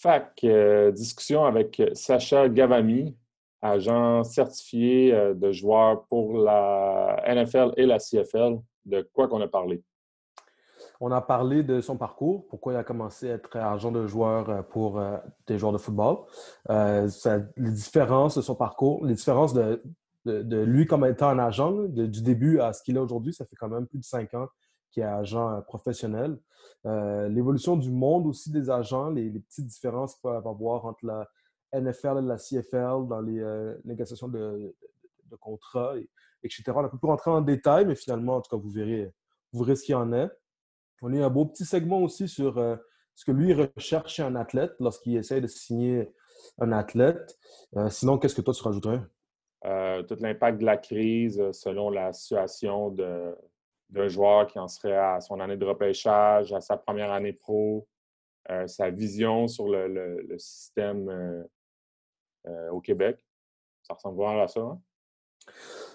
Fac, euh, discussion avec Sacha Gavami, agent certifié euh, de joueurs pour la NFL et la CFL. De quoi qu'on a parlé? On a parlé de son parcours, pourquoi il a commencé à être agent de joueur euh, pour des joueurs de football, les différences de son parcours, les différences de, lui comme étant un agent, du début à ce qu'il est aujourd'hui. Ça fait quand même plus de cinq ans qu'il est agent professionnel. Euh, l'évolution du monde aussi des agents, les, petites différences qu'il y avoir entre la NFL et la CFL dans les euh, négociations de, contrats, etc. On ne peut plus rentrer en détail, mais finalement, en tout cas, vous verrez, vous verrez ce qu'il y en est. On a eu un beau petit segment aussi sur euh, ce que lui recherche chez un athlète lorsqu'il essaie de signer un athlète. sinon, qu'est-ce que toi, tu rajouterais? tout l'impact de la crise selon la situation de, d'un joueur qui en serait à son année de repêchage, à sa première année pro, euh, sa vision sur le, système euh, euh, au Québec. Ça ressemble vraiment à ça. Hein?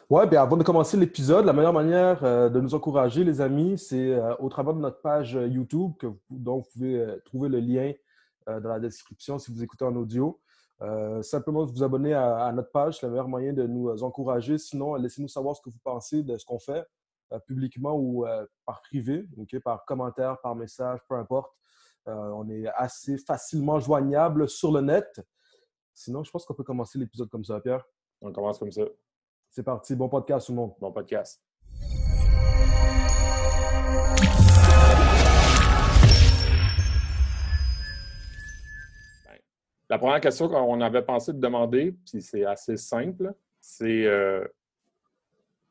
Oui, bien avant de commencer l'épisode, la meilleure manière de nous encourager, les amis, c'est au travers de notre page YouTube, que dont vous pouvez trouver le lien dans la description si vous écoutez en audio. simplement vous abonner à, à notre page, c'est le meilleur moyen de nous encourager. Sinon, laissez-nous savoir ce que vous pensez de ce qu'on fait. Euh, publiquement ou euh, par privé, par commentaire, par message, peu importe. Euh, on est assez facilement joignable sur le net. Sinon, je pense qu'on peut commencer l'épisode comme ça, Pierre. On commence comme ça. C'est parti. Bon podcast, tout le monde. Bon podcast. Ben, la première question qu'on avait pensé de demander, puis c'est assez simple, c'est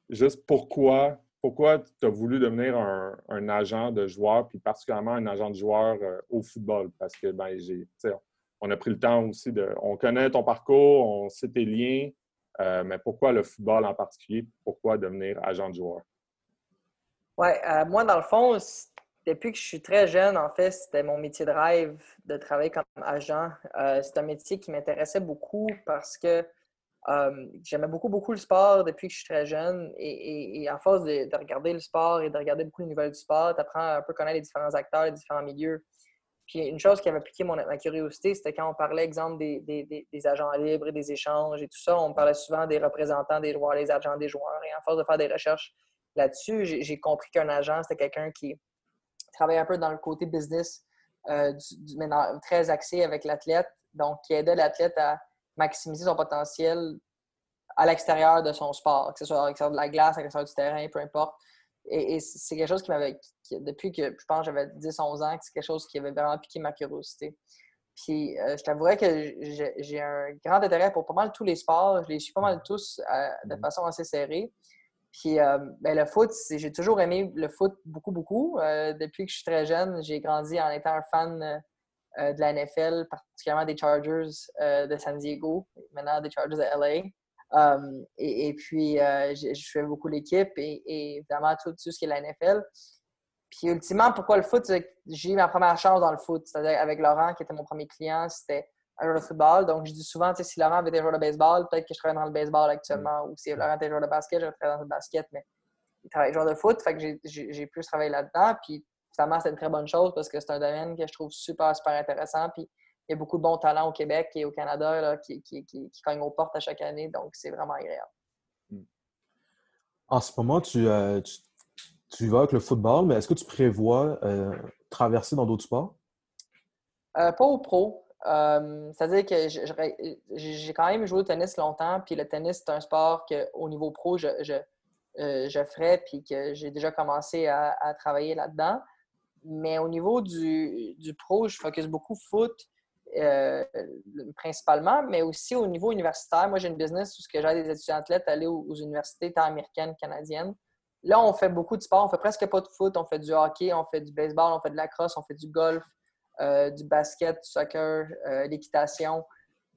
juste pourquoi pourquoi tu as voulu devenir un, agent de joueur, puis particulièrement un agent de joueur euh, au football? Parce que, ben, j'ai, on a pris le temps aussi de. On connaît ton parcours, on sait tes liens, euh, mais pourquoi le football en particulier? Pourquoi devenir agent de joueur? Oui, euh, moi, dans le fond, depuis que je suis très jeune, en fait, c'était mon métier de rêve de travailler comme agent. c'est un métier qui m'intéressait beaucoup parce que euh, j'aimais beaucoup, beaucoup le sport depuis que je suis très jeune. Et, à force de, regarder le sport et de regarder beaucoup de nouvelles du sport, tu apprends un peu à connaître les différents acteurs, les différents milieux. Puis une chose qui avait piqué ma curiosité, c'était quand on parlait, exemple, des, agents libres et des échanges et tout ça, on parlait souvent des représentants des joueurs, les agents des joueurs. Et à force de faire des recherches là-dessus, j'ai compris qu'un agent, c'était quelqu'un qui travaillait un peu dans le côté business, euh, du, très axé avec l'athlète, donc qui aidait l'athlète à maximiser son potentiel à l'extérieur de son sport, que ce soit à l'extérieur de la glace, à l'extérieur du terrain, peu importe. Et, c'est quelque chose qui m'avait, depuis que je pense j'avais 10-11 ans, c'est quelque chose qui avait vraiment piqué ma curiosité. Puis euh, je t'avouerais que j'ai un grand intérêt pour pas mal tous les sports. Je les suis pas mal tous euh, de façon assez serrée. Puis euh, ben, le foot, j'ai toujours aimé le foot beaucoup, beaucoup. depuis que je suis très jeune, j'ai grandi en étant un fan de la NFL, particulièrement des Chargers euh, de San Diego, maintenant des Chargers de LA. Um, et, puis, euh, je, fais beaucoup l'équipe et, évidemment tout, ce qui est la NFL. Puis, ultimement, pourquoi le foot? J'ai eu ma première chance dans le foot, c'est-à-dire avec Laurent, qui était mon premier client, c'était un joueur de football. Donc, je dis souvent, si Laurent avait des joueurs de baseball, peut-être que je travaille dans le baseball actuellement, ou si Laurent était joueur de basket, je travaille dans le basket, mais il travaille joueur de foot, fait que j'ai plus travaillé là-dedans. Puis, finalement, c'est une très bonne chose parce que c'est un domaine que je trouve super, super intéressant. Puis il y a beaucoup de bons talents au Québec et au Canada qui, qui, qui, cognent aux portes à chaque année. Donc, c'est vraiment agréable. En ce moment, tu, euh, tu, vas avec le football, mais est-ce que tu prévois euh, traverser dans d'autres sports? Euh, pas au pro. C'est-à-dire que j'ai quand même joué au tennis longtemps, puis le tennis, c'est un sport qu'au niveau pro, je, je, je ferais, puis que j'ai déjà commencé à, à travailler là-dedans. Mais au niveau du, pro, je focus beaucoup foot euh, principalement, mais aussi au niveau universitaire. Moi, j'ai une business où j'ai des étudiants athlètes aller aux, universités tant américaines, canadiennes. Là, on fait beaucoup de sport. On fait presque pas de foot. On fait du hockey, on fait du baseball, on fait de la crosse, on fait du golf, euh, du basket, du soccer, euh, l'équitation.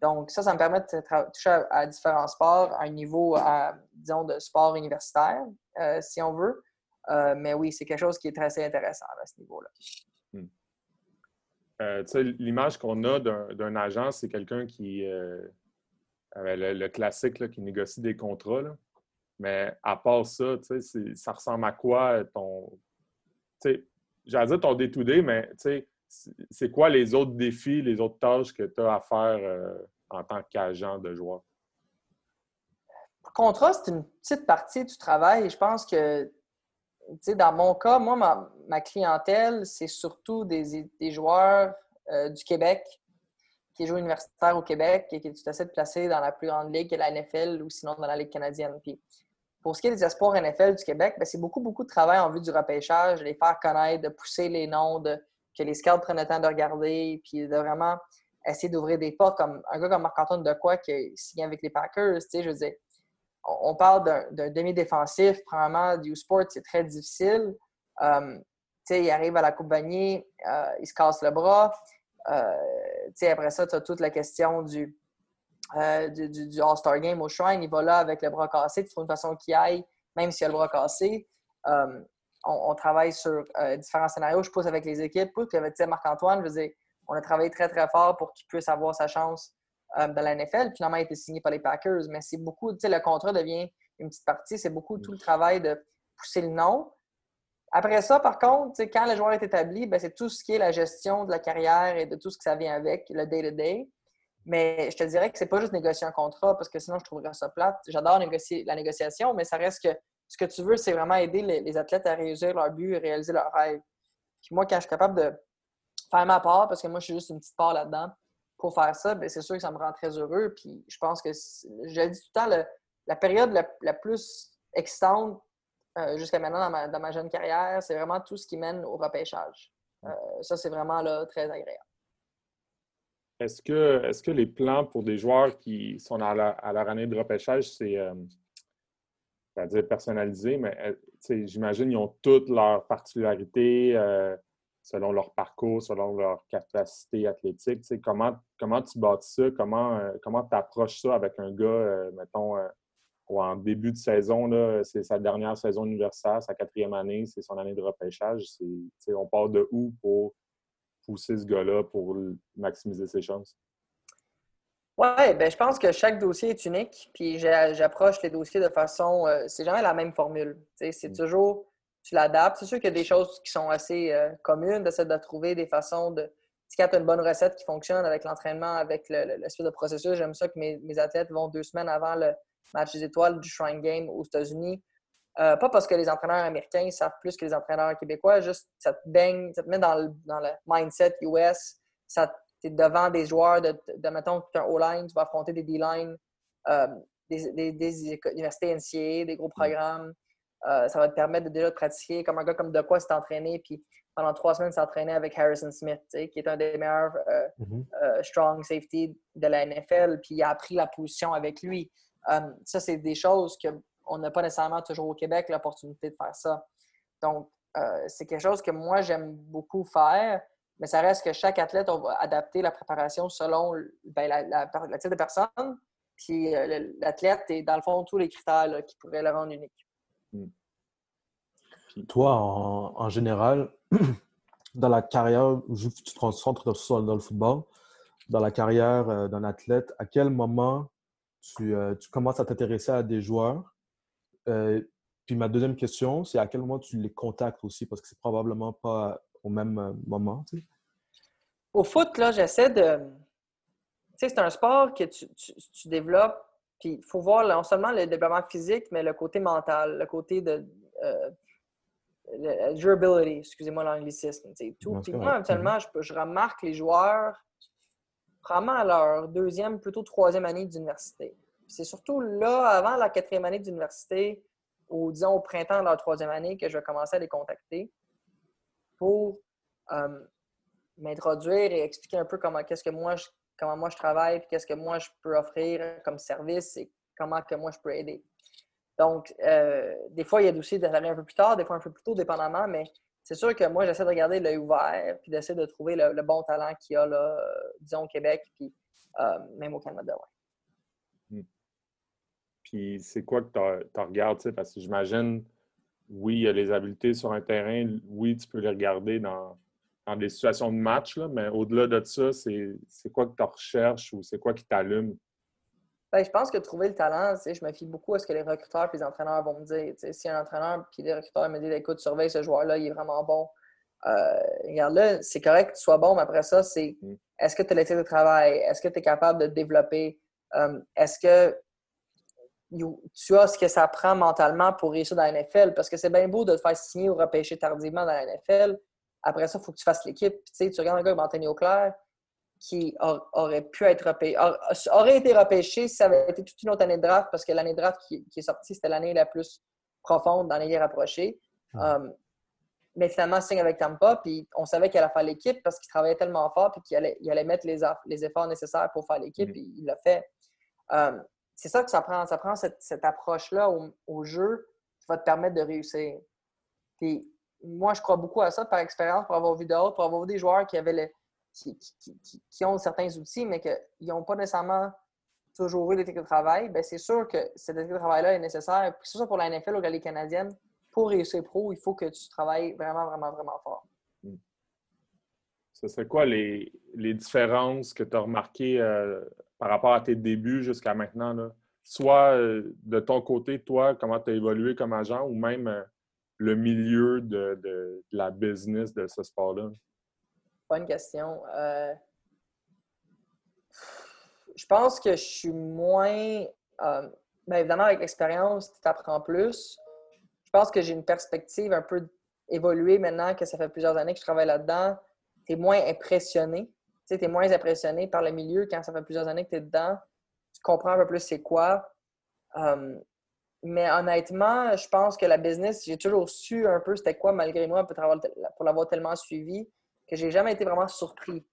Donc, ça, ça me permet de toucher à, différents sports à un niveau, disons, de sport universitaire, si on veut. Euh, mais oui, c'est quelque chose qui est très intéressant à ce niveau-là. Hmm. Euh, l'image qu'on a d'un agent, c'est quelqu'un qui. Euh, le, classique qui négocie des contrats. Mais à part ça, ça ressemble à quoi ton. J'allais dire ton day-to-day, mais c'est quoi les autres défis, les autres tâches que tu as à faire euh, en tant qu'agent de joueur? Contrat, c'est une petite partie du travail. Je pense que, dans mon cas, moi, ma, clientèle, c'est surtout des, joueurs euh, du Québec qui jouent universitaire au Québec et qui essaient de placer dans la plus grande ligue la NFL ou sinon dans la Ligue canadienne. Puis, pour ce qui est des espoirs NFL du Québec, ben, c'est beaucoup, beaucoup de travail en vue du repêchage, de les faire connaître, de pousser les noms, de, que les scouts prennent le temps de regarder, puis de vraiment essayer d'ouvrir des portes, comme un gars comme Marc-Antoine Decoy qui a signé avec les Packers. Tu sais, je veux dire, on, parle d'un demi-défensif, probablement, du sport, c'est très difficile. Sais, il arrive à la Coupe Vanier, euh, il se casse le bras. Euh, après ça, tu as toute la question du, euh, All-Star Game au Shrine. Il va là avec le bras cassé. Il faut une façon qu'il aille, même s'il a le bras cassé. On, travaille sur euh, différents scénarios. Je pousse avec les équipes. Puis Marc-Antoine, on a travaillé très, très fort pour qu'il puisse avoir sa chance euh, dans la NFL. Finalement, a été signé par les Packers. Mais c'est beaucoup, tu sais, le contrat devient une petite partie. C'est beaucoup tout le travail de pousser le nom. Après ça, par contre, quand le joueur est établi, ben, c'est tout ce qui est la gestion de la carrière et de tout ce que ça vient avec, le day-to-day. Mais je te dirais que c'est pas juste négocier un contrat parce que sinon je trouverais ça plate. J'adore négocier la négociation, mais ça reste que ce que tu veux, c'est vraiment aider les, athlètes à réussir leur but et réaliser leur rêve. Puis moi, quand je suis capable de faire ma part, parce que moi, je suis juste une petite part là-dedans, pour faire ça, ben, c'est sûr que ça me rend très heureux. Puis je pense que, je dis tout le temps, la période la, plus excitante euh, jusqu'à maintenant dans ma, jeune carrière, c'est vraiment tout ce qui mène au repêchage. Euh, ça, c'est vraiment là, très agréable. Est-ce que, est que les plans pour des joueurs qui sont à, leur année de repêchage, c'est euh, c'est-à-dire personnalisé, mais j'imagine qu'ils ont toutes leurs particularités selon leur parcours, selon leur capacité athlétique. Comment, comment tu bâtis ça? Comment euh, tu approches ça avec un gars, mettons, en début de saison, c'est sa dernière saison universitaire, sa quatrième année, c'est son année de repêchage. On part de où pour pousser ce gars-là pour maximiser ses chances? Oui, ben, je pense que chaque dossier est unique. Puis j'approche les dossiers de façon. Euh, c'est jamais la même formule. C'est mm. toujours. Tu l'adaptes. C'est sûr qu'il y a des choses qui sont assez euh, communes, d'essayer de trouver des façons de. Si tu as une bonne recette qui fonctionne avec l'entraînement, avec le, le, de processus, j'aime ça que mes, athlètes vont deux semaines avant le match des étoiles du Shrine Game aux États-Unis. Euh, pas parce que les entraîneurs américains savent plus que les entraîneurs québécois, juste ça te baigne, ça te met dans le, dans le mindset US, ça devant des joueurs de, de mettons, tu un O-line, tu vas affronter des D-line, euh, des, des, universités NCA, des gros programmes. Euh, ça va te permettre de déjà de pratiquer comme un gars comme de quoi s'est entraîné, puis pendant trois semaines s'entraîner avec Harrison Smith, qui est un des meilleurs euh, mm-hmm. strong safety de la NFL, puis il a appris la position avec lui. ça, c'est des choses qu'on n'a pas nécessairement toujours au Québec l'opportunité de faire ça. Donc, c'est quelque chose que moi, j'aime beaucoup faire. Mais ça reste que chaque athlète, on va adapter la préparation selon ben, la, la, type de personne. Puis euh, l'athlète et dans le fond tous les critères qui pourraient le rendre unique. Hmm. Toi, en, général, dans la carrière, tu te concentres dans le football, dans la carrière euh, d'un athlète, à quel moment tu, euh, tu commences à t'intéresser à des joueurs? puis ma deuxième question, c'est à quel moment tu les contactes aussi, parce que c'est probablement pas au même euh, moment? Au foot, là, j'essaie de. Tu sais, c'est un sport que tu, tu, développes, puis il faut voir non seulement le développement physique, mais le côté mental, le côté de. Euh, durability, excusez-moi l'anglicisme, tout. Puis moi, actuellement, je, je, remarque les joueurs vraiment à leur deuxième, plutôt troisième année d'université. C'est surtout là, avant la quatrième année d'université, ou disons au printemps de leur troisième année, que je vais commencer à les contacter pour euh, m'introduire et expliquer un peu comment qu'est-ce que moi je, comment moi je travaille, qu'est-ce que moi je peux offrir comme service et comment que moi je peux aider. Donc, euh, des fois, il y a aussi d'aller un peu plus tard, des fois un peu plus tôt, dépendamment, mais c'est sûr que moi, j'essaie de regarder l'œil ouvert puis d'essayer de trouver le, bon talent qu'il y a, là, disons, au Québec, puis euh, même au Canada. Hmm. Puis, c'est quoi que tu regardes, parce que j'imagine oui, il y a les habiletés sur un terrain, oui, tu peux les regarder dans, des situations de match, mais au-delà de ça, c'est quoi que tu recherches ou c'est quoi qui t'allume? Ben, je pense que trouver le talent, je me fie beaucoup à ce que les recruteurs et les entraîneurs vont me dire. si un entraîneur et les recruteurs me disent écoute, surveille ce joueur-là, il est vraiment bon, euh, regarde là, c'est correct que tu sois bon, mais après ça, c'est mm. est-ce que tu as l'éthique de travail? Est-ce que tu es capable de développer? Euh, est-ce que tu as ce que ça prend mentalement pour réussir dans la NFL? Parce que c'est bien beau de te faire signer ou repêcher tardivement dans la NFL. Après ça, il faut que tu fasses l'équipe. Tu, tu regardes un gars comme Anthony Auclair qui aurait pu être repêché, aurait été repêché si ça avait été toute une autre année de draft, parce que l'année de draft qui, est sortie, c'était l'année la plus profonde dans les guerres rapprochées. Um, mais finalement, signe avec Tampa, puis on savait qu'il allait faire l'équipe parce qu'il travaillait tellement fort, puis qu'il allait, il allait mettre les, les, efforts nécessaires pour faire l'équipe, puis il l'a fait. Um, c'est ça que ça prend. Ça prend cette, approche-là au, jeu qui va te permettre de réussir. Puis moi, je crois beaucoup à ça par expérience, pour avoir vu d'autres, pour avoir vu des joueurs qui avaient le, qui, ont certains outils, mais qu'ils n'ont pas nécessairement toujours eu l'éthique de travail, bien, c'est sûr que cette éthique de travail-là est nécessaire. Puis c'est ça pour la NFL ou la Ligue canadienne. Pour réussir pro, il faut que tu travailles vraiment, vraiment, vraiment fort. Hmm. Ce serait quoi les, différences que tu as remarquées euh, par rapport à tes débuts jusqu'à maintenant? Là? Soit euh, de ton côté, toi, comment tu as évolué comme agent ou même euh, le milieu de, de, la business de ce sport-là? Bonne question. Euh, je pense que je suis moins. Euh, évidemment, avec l'expérience, tu apprends plus. Je pense que j'ai une perspective un peu évoluée maintenant que ça fait plusieurs années que je travaille là-dedans. Tu es moins impressionné. Tu es moins impressionné par le milieu quand ça fait plusieurs années que tu es dedans. Tu comprends un peu plus c'est quoi. Euh, mais honnêtement, je pense que la business, j'ai toujours su un peu c'était quoi malgré moi pour l'avoir tellement suivi que j'ai jamais été vraiment surpris.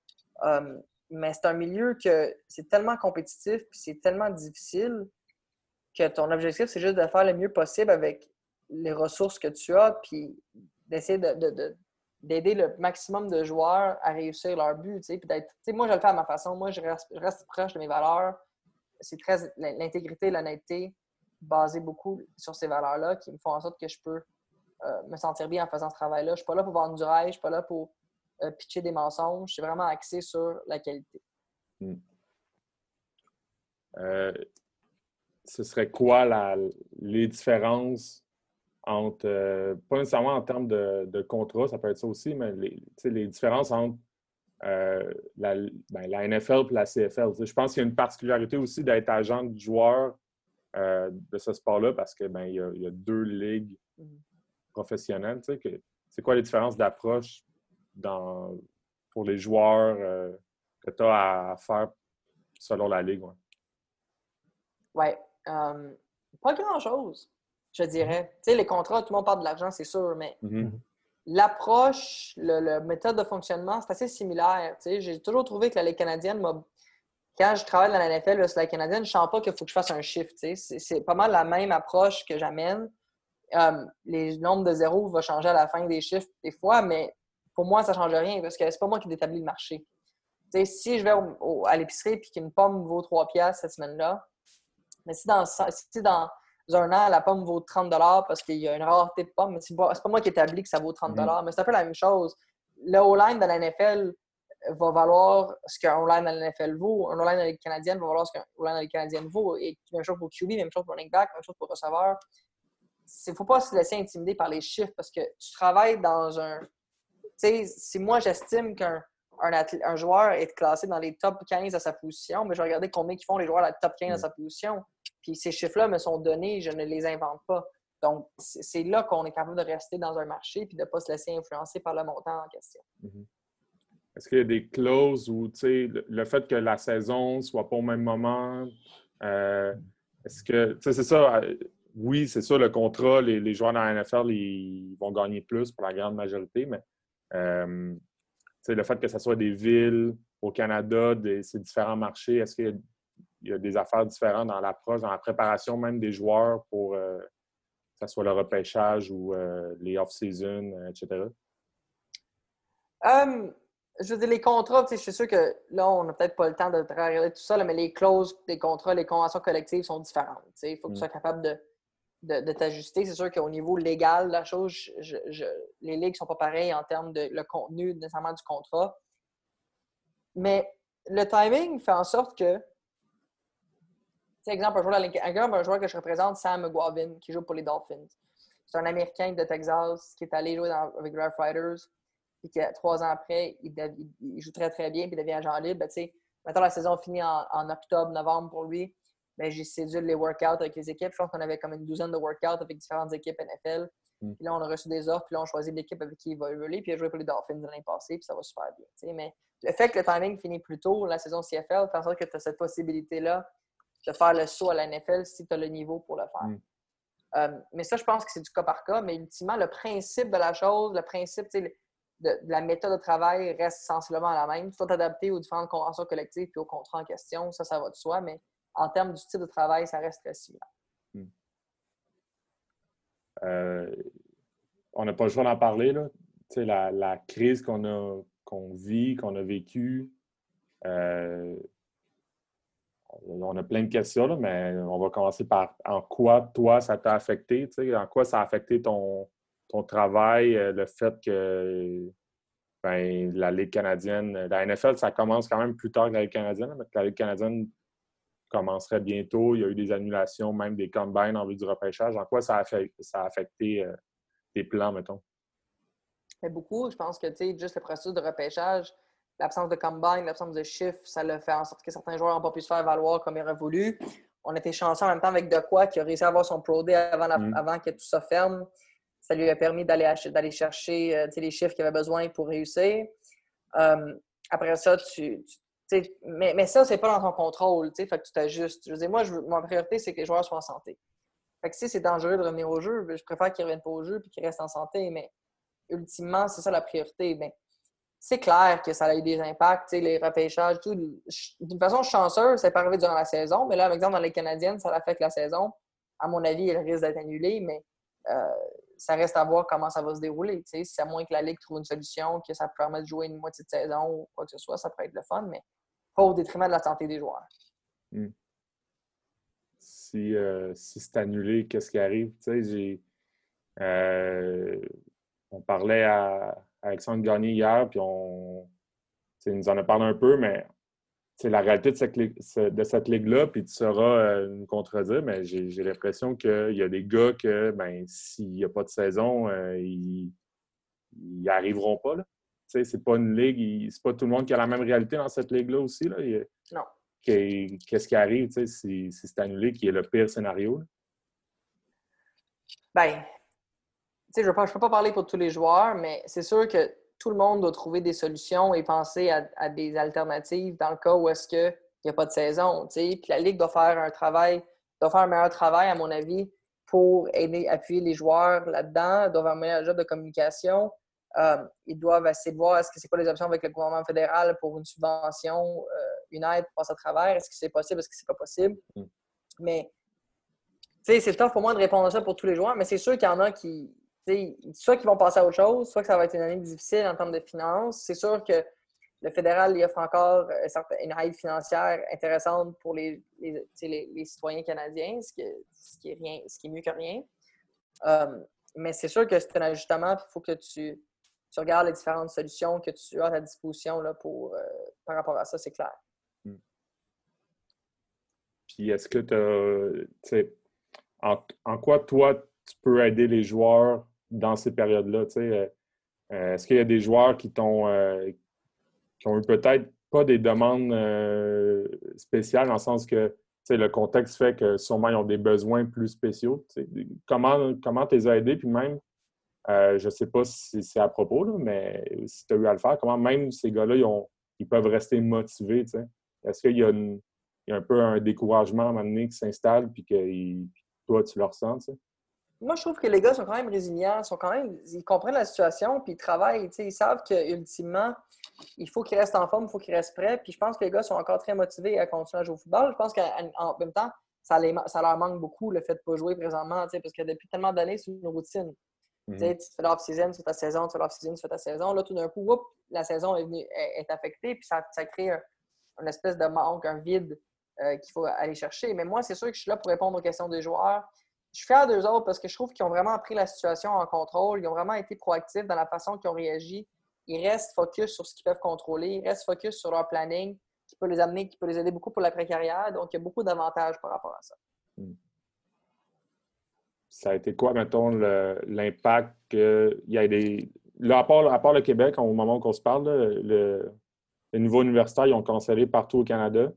Euh, mais c'est un milieu que c'est tellement compétitif puis c'est tellement difficile que ton objectif, c'est juste de faire le mieux possible avec les ressources que tu as puis d'essayer d'aider le maximum de joueurs à réussir leur but. Puis moi, je le fais à ma façon. Moi, je reste, proche de mes valeurs. C'est très l'intégrité, l'honnêteté, basée beaucoup sur ces valeurs-là qui me font en sorte que je peux euh, me sentir bien en faisant ce travail-là. Je ne suis pas là pour vendre du rêve, je ne suis pas là pour euh, pitcher des mensonges. C'est vraiment axé sur la qualité. Hmm. Euh, ce serait quoi les différences entre, pas nécessairement en termes de, contrat, ça peut être ça aussi, mais les, différences entre la, ben, NFL et la CFL. je pense qu'il y a une particularité aussi d'être agent de joueur de ce sport-là parce qu'il ben, y, a deux ligues hmm. professionnelles. C'est quoi les différences d'approche dans, pour les joueurs euh, que tu as à faire selon la Ligue? Oui. Ouais. Euh, pas grand-chose, je dirais. Tu sais, les contrats, tout le monde parle de l'argent, c'est sûr, mais mm-hmm. l'approche, le, méthode de fonctionnement, c'est assez similaire. Tu sais, j'ai toujours trouvé que la Ligue canadienne quand je travaille dans la NFL, la Ligue canadienne, je ne sens pas qu'il faut que je fasse un shift. C'est pas mal la même approche que j'amène. Euh, les nombres de zéros vont changer à la fin des chiffres des fois, mais pour moi, ça ne change rien parce que c'est pas moi qui établis le marché. si je vais à l'épicerie et qu'une pomme vaut 3 piastres cette semaine-là, mais si dans, dans un an, la pomme vaut 30 parce qu'il y a une rareté de pommes, c'est pas, pas moi qui établis que ça vaut 30 mm-hmm. Mais c'est un peu la même chose. Le O-line de la NFL va valoir ce qu'un O-line de la NFL vaut. Un O-line de la canadienne va valoir ce qu'un O-line de la canadienne vaut. Et même chose pour QB, même chose pour running back, même chose pour receveur. Il ne faut pas se laisser intimider par les chiffres parce que tu travailles dans un, si moi j'estime qu'un un, joueur est classé dans les top 15 à sa position, mais je vais regarder combien ils font les joueurs à la top 15 à sa position. Puis ces chiffres-là me sont donnés, je ne les invente pas. Donc, c'est là qu'on est capable de rester dans un marché et de ne pas se laisser influencer par le montant en question. Mm-hmm. Est-ce qu'il y a des clauses où, le, fait que la saison soit pas au même moment, euh, est-ce que, c'est ça, euh, oui, c'est ça, le contrat, les, joueurs dans la NFL, ils vont gagner plus pour la grande majorité, mais euh, le fait que ce soit des villes au Canada, ces différents marchés, est-ce qu'il y, a des affaires différentes dans l'approche, dans la préparation même des joueurs pour que ce soit le repêchage ou les off-season, etc.? Je veux dire, les contrats, je suis sûr que là, on n'a peut-être pas le temps de regarder tout ça, mais les clauses des contrats, les conventions collectives sont différentes. Il faut que tu sois mm. capable de de, t'ajuster. C'est sûr qu'au niveau légal, la chose, les ligues ne sont pas pareilles en termes de le contenu nécessairement du contrat. Mais le timing fait en sorte que, par exemple, un joueur, un joueur que je représente, Sam McGuavin, qui joue pour les Dolphins. C'est un Américain de Texas qui est allé jouer avec les Fighters. Puis que trois ans après, il, joue très, très bien, puis il devient agent libre, ben, tu sais, maintenant la saison finit en, octobre, novembre pour lui, ben, j'ai séduit les workouts avec les équipes. Je pense qu'on avait comme une douzaine de workouts avec différentes équipes NFL. Mm. Puis là, on a reçu des offres, puis là, on choisit l'équipe avec qui il va évoluer, puis il a joué pour les Dolphins l'année passée, puis ça va super bien. Mais le fait que le timing finit plus tôt, la saison CFL, fait en sorte que tu as cette possibilité-là de faire le saut à la NFL si tu as le niveau pour le faire. Mm. Euh, mais ça, je pense que c'est du cas par cas. Mais ultimement, le principe de la chose, le principe la méthode de travail reste sensiblement la même. Tu dois t'adapter aux différentes conventions collectives et aux contrats en question. Ça, ça va de soi. Mais en termes du type de travail, ça reste très similaire. Hmm. Euh, on n'a pas le choix d'en parler. Là. La, la crise qu'on a qu'on vit, qu'on a vécue. Euh, on a plein de questions, mais on va commencer par en quoi, toi, ça t'a affecté, en quoi ça a affecté ton, ton travail, euh, le fait que ben, la Ligue canadienne, la NFL, ça commence quand même plus tard que la Ligue canadienne, mais la Ligue canadienne commencerait bientôt. Il y a eu des annulations, même des combines en vue du repêchage. En quoi ça a, ça a affecté euh, tes plans, mettons? beaucoup. Je pense que, juste le processus de repêchage, l'absence de combine, l'absence de chiffres, ça le fait en sorte que certains joueurs n'ont pas pu se faire valoir comme ils auraient voulu. On était chanceux en même temps avec De Quoi qui a réussi à avoir son Pro Day avant, mm. avant que tout ça ferme. Ça lui a permis d'aller chercher euh, les chiffres qu'il avait besoin pour réussir. Euh, après ça, tu, mais, ça, c'est pas dans ton contrôle. Fait que tu t'ajustes. Je veux moi, je, ma priorité, c'est que les joueurs soient en santé. Fait que si c'est dangereux de revenir au jeu, je préfère qu'ils ne reviennent pas au jeu et qu'ils restent en santé. Mais ultimement, c'est ça la priorité. Ben, c'est clair que ça a eu des impacts, les repêchages, tout. D'une façon chanceuse, ça n'est pas arrivé durant la saison, mais là, par exemple, dans les Canadiennes, ça affecte la saison. À mon avis, elle risque d'être annulée, mais euh, ça reste à voir comment ça va se dérouler. Si à moins que la Ligue trouve une solution, que ça permet de jouer une moitié de saison ou quoi que ce soit, ça peut être le fun, mais pas au détriment de la santé des joueurs. Hmm. Si, euh, si c'est annulé, qu'est-ce qui arrive? Euh, on parlait à Alexandre Gagné hier, puis on nous en a parlé un peu, mais c'est la réalité de cette, de cette ligue-là, puis tu sauras euh, nous contredire, mais j'ai l'impression qu'il y a des gars que, ben, s'il n'y a pas de saison, euh, ils n'y arriveront pas. C'est pas une ligue, c'est pas tout le monde qui a la même réalité dans cette ligue-là aussi. Là. non. Qu'est-ce qui arrive si, si c'est annulé, qui est le pire scénario? Ben, je ne peux pas parler pour tous les joueurs, mais c'est sûr que tout le monde doit trouver des solutions et penser à, des alternatives dans le cas où est-ce qu'il n'y a pas de saison. Puis la Ligue doit faire un travail, doit faire un meilleur travail, à mon avis, pour aider, appuyer les joueurs là-dedans. Ils doivent avoir un meilleur job de communication. Euh, ils doivent essayer de voir est-ce que c'est quoi les options avec le gouvernement fédéral pour une subvention, euh, une aide pour passer à travers. Est-ce que c'est possible, est-ce que c'est pas possible? Mm. Mais c'est tough pour moi de répondre à ça pour tous les joueurs, mais c'est sûr qu'il y en a qui, soit qu'ils vont passer à autre chose, soit que ça va être une année difficile en termes de finances. C'est sûr que le fédéral offre encore euh, une aide financière intéressante pour les, les, citoyens canadiens, ce qui, est rien, ce qui est mieux que rien. Euh, mais c'est sûr que c'est un ajustement, il faut que tu, tu, regardes les différentes solutions que tu as à ta disposition là, pour, euh, par rapport à ça, c'est clair. Hmm. Puis est-ce que tu. En, en quoi toi, tu peux aider les joueurs dans ces périodes-là? Euh, euh, est-ce qu'il y a des joueurs qui t'ont euh, qui ont eu peut-être pas des demandes spéciales dans le sens que le contexte fait que sûrement ils ont des besoins plus spéciaux. Comment comment les as? Puis même, je ne sais pas si c'est à propos, mais si tu as eu à le faire, comment même ces gars-là, ils, ils, peuvent rester motivés? Est-ce qu'il y, a un peu un découragement à un moment donné qui s'installe puis que toi, tu le ressens? Moi, je trouve que les gars sont quand même résilients, sont quand même, ils comprennent la situation, puis ils travaillent. Ils savent qu'ultimement, il faut qu'ils restent en forme, il faut qu'ils restent prêts. Puis je pense que les gars sont encore très motivés à continuer à jouer au football. Je pense qu'en même temps, ça, ça, leur manque beaucoup le fait de ne pas jouer présentement, parce que depuis tellement d'années, c'est une routine. Mhm. Tu fais l'off-season, tu fais ta saison, tu fais l'off-season, tu fais ta saison. Là, tout d'un coup, la saison est, venue, est, affectée, puis ça, crée un, une espèce de manque, un vide euh, qu'il faut aller chercher. Mais moi, c'est sûr que je suis là pour répondre aux questions des joueurs je suis fier d'eux autres parce que je trouve qu'ils ont vraiment pris la situation en contrôle. Ils ont vraiment été proactifs dans la façon qu'ils ont réagi. Ils restent focus sur ce qu'ils peuvent contrôler. Ils restent focus sur leur planning qui peut les amener, qui peut les aider beaucoup pour la précarrière. Donc, il y a beaucoup d'avantages par rapport à ça. Hmm. Ça a été quoi, mettons, l'impact qu'il y ait des, là, à part, le Québec, au moment où on se parle, le, niveau universitaire, ils ont cancellé partout au Canada.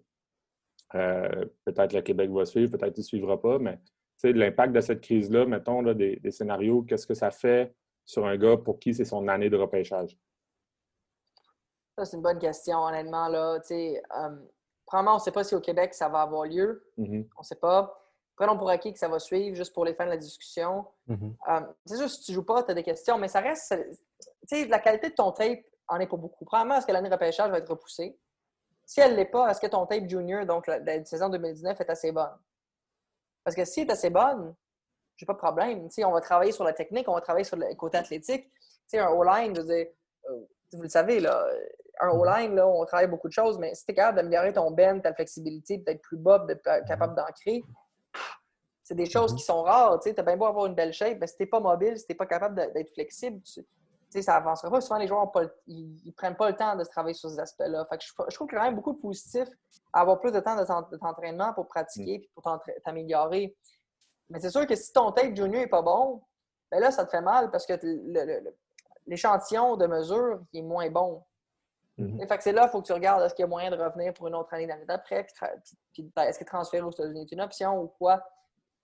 Euh, peut-être le Québec va suivre, peut-être qu'il ne suivra pas, mais l'impact de cette crise-là, mettons, là, des, scénarios, qu'est-ce que ça fait sur un gars pour qui c'est son année de repêchage? Ça, c'est une bonne question, honnêtement. Là. Euh, probablement, on ne sait pas si au Québec ça va avoir lieu. Mm-hmm. On ne sait pas. Prenons pour acquis que ça va suivre, juste pour les fins de la discussion. Mm-hmm. Euh, c'est sûr, si tu ne joues pas, tu as des questions, mais ça reste. Tu sais, la qualité de ton tape en est pas beaucoup. Premièrement, est-ce que l'année de repêchage va être repoussée? Si elle ne l'est pas, est-ce que ton tape junior, donc la, la, saison 2019, est assez bonne? Parce que si elle est assez bonne, j'ai pas de problème. on va travailler sur la technique, on va travailler sur le côté athlétique. un O-line, euh, vous le savez, là, un mm-hmm. O-line, là, on travaille beaucoup de choses, mais si tu es capable d'améliorer ton bend, ta flexibilité, d'être plus bas, d'être capable mm-hmm. d'ancrer, c'est des choses mm-hmm. qui sont rares. Tu as bien beau avoir une belle shape, mais si tu pas mobile, si tu pas capable d'être flexible, tu, ça n'avancera pas. Souvent, les joueurs ne prennent pas le temps de se travailler sur ces aspects-là. je, je, trouve a quand même beaucoup de positifs à avoir plus de temps de t'entraînement pour pratiquer et pour t'améliorer. Mais c'est sûr que si ton tape junior n'est pas bon, ben là, ça te fait mal parce que l'échantillon de mesure est moins bon. Mm-hmm. c'est là, il faut que tu regardes est-ce qu'il y a moyen de revenir pour une autre année l'année d'après, ben, est-ce que transférer aux États-Unis est une option ou quoi?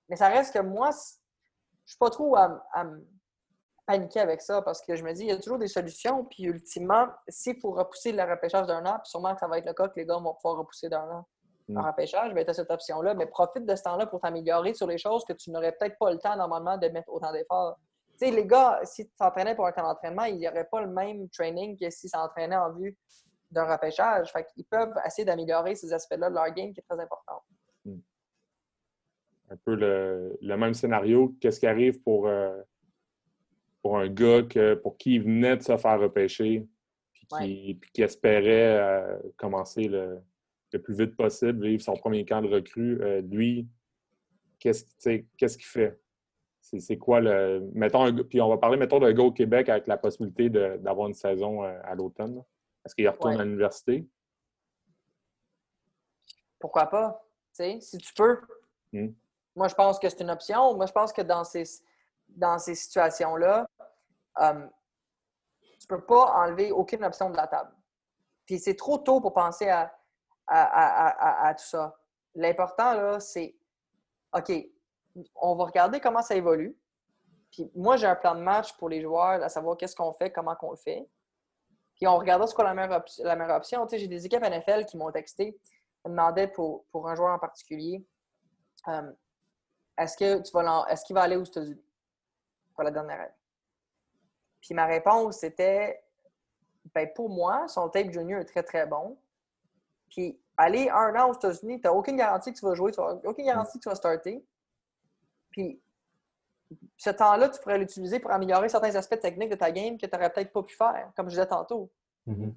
Mais ça reste que moi, je ne suis pas trop à, paniquer avec ça parce que je me dis, il y a toujours des solutions. Puis ultimement, s'il faut repousser le repêchage d'un an, puis sûrement que ça va être le cas que les gars vont pouvoir repousser d'un an mm. un repêchage, ben, tu as cette option-là. Mais profite de ce temps-là pour t'améliorer sur les choses que tu n'aurais peut-être pas le temps normalement de mettre autant d'efforts sais, les gars, s'ils s'entraînaient pour un camp d'entraînement, ils n'auraient pas le même training que s'ils s'entraînaient en vue d'un repêchage. Fait qu'ils peuvent essayer d'améliorer ces aspects-là de leur game qui est très important. Hmm. Un peu le, même scénario. Qu'est-ce qui arrive pour, euh, pour un gars que, pour qui il venait de se faire repêcher puis qui, espérait euh, commencer le, plus vite possible, vivre son premier camp de recrue. Euh, lui, qu'est-ce qu'il fait? C'est quoi le. Mettons, puis on va parler, mettons, d'un gars au Québec avec la possibilité d'avoir une saison euh, à l'automne. Est-ce qu'il retourne à l'université? Pourquoi pas? si tu peux. Hmm. Moi, je pense que c'est une option. Moi, je pense que dans ces, dans ces situations-là, euh, tu ne peux pas enlever aucune option de la table. Puis c'est trop tôt pour penser à, tout ça. L'important, là, c'est OK, on va regarder comment ça évolue. Puis moi, j'ai un plan de match pour les joueurs, à savoir qu'est-ce qu'on fait, comment qu'on le fait. Puis on regardera ce qu'est la meilleure, la meilleure option. Tu sais, j'ai des équipes NFL qui m'ont texté, me demandaient pour, pour un joueur en particulier, euh, est-ce que tu vas est-ce qu'il va aller aux États-Unis? Pour la dernière année? Puis ma réponse c'était ben pour moi, son tape junior est très, très bon. Puis aller un an aux États-Unis, tu n'as aucune garantie que tu vas jouer, tu aucune garantie que tu vas starter. Puis ce temps-là, tu pourrais l'utiliser pour améliorer certains aspects techniques de ta game que tu n'aurais peut-être pas pu faire, comme je disais tantôt. Mm-hmm.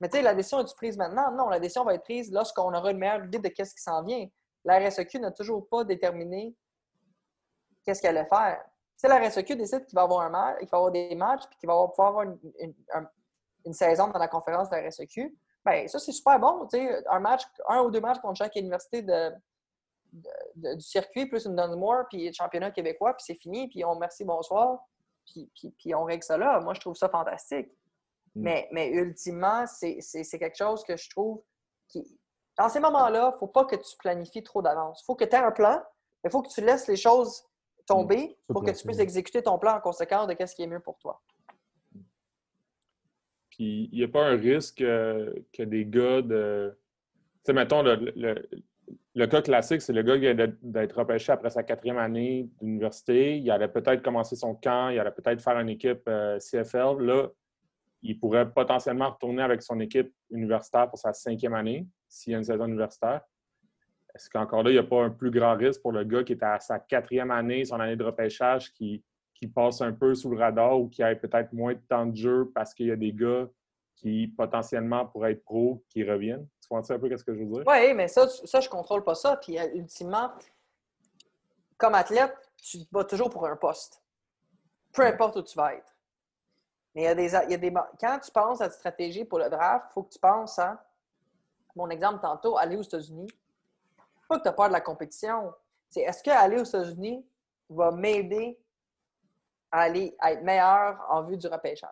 Mais tu sais, la décision est-tu prise maintenant? Non, la décision va être prise lorsqu'on aura une meilleure idée de qu'est-ce qui s'en vient. La RSEQ n'a toujours pas déterminé qu'est-ce qu'elle allait faire. Si la RSEQ décide qu'il va avoir un match, qu'il va avoir des matchs, puis qu'il va pouvoir avoir une, saison dans la conférence de la RSEQ, bien, ça, c'est super bon. Un match, un ou deux matchs contre chaque université de, du circuit, plus une Dunsmore, puis le championnat québécois, puis c'est fini, puis on merci, bonsoir, puis, puis, on règle ça là. Moi, je trouve ça fantastique. Mm. Mais, mais ultimement, c'est quelque chose que je trouve qui. Dans ces moments-là, il ne faut pas que tu planifies trop d'avance. Il faut que tu aies un plan, mais il faut que tu laisses les choses tomber pour que tu puisses exécuter ton plan en conséquence de ce qui est mieux pour toi. Puis, il n'y a pas un risque que des gars de. Tu sais, mettons, le, le cas classique, c'est le gars qui vient d'être repêché après sa quatrième année d'université. Il allait peut-être commencer son camp, il allait peut-être faire une équipe euh, CFL. Là, il pourrait potentiellement retourner avec son équipe universitaire pour sa cinquième année, s'il y a une saison universitaire. Est-ce qu'encore là, il n'y a pas un plus grand risque pour le gars qui est à sa quatrième année, son année de repêchage, qui, qui passe un peu sous le radar ou qui a peut-être moins de temps de jeu parce qu'il y a des gars qui potentiellement pourraient être pro qui reviennent? Tu comprends un peu ce que je veux dire? Oui, mais ça, ça je ne contrôle pas ça. Puis euh, ultimement, comme athlète, tu te bats toujours pour un poste. Peu importe où tu vas être. Mais il y a des, il y a des quand tu penses à ta stratégie pour le draft, il faut que tu penses à, mon exemple tantôt, aller aux États-Unis. Pas que tu as peur de la compétition. C'est est-ce qu'aller aux États-Unis va m'aider à, aller, à être meilleur en vue du repêchage?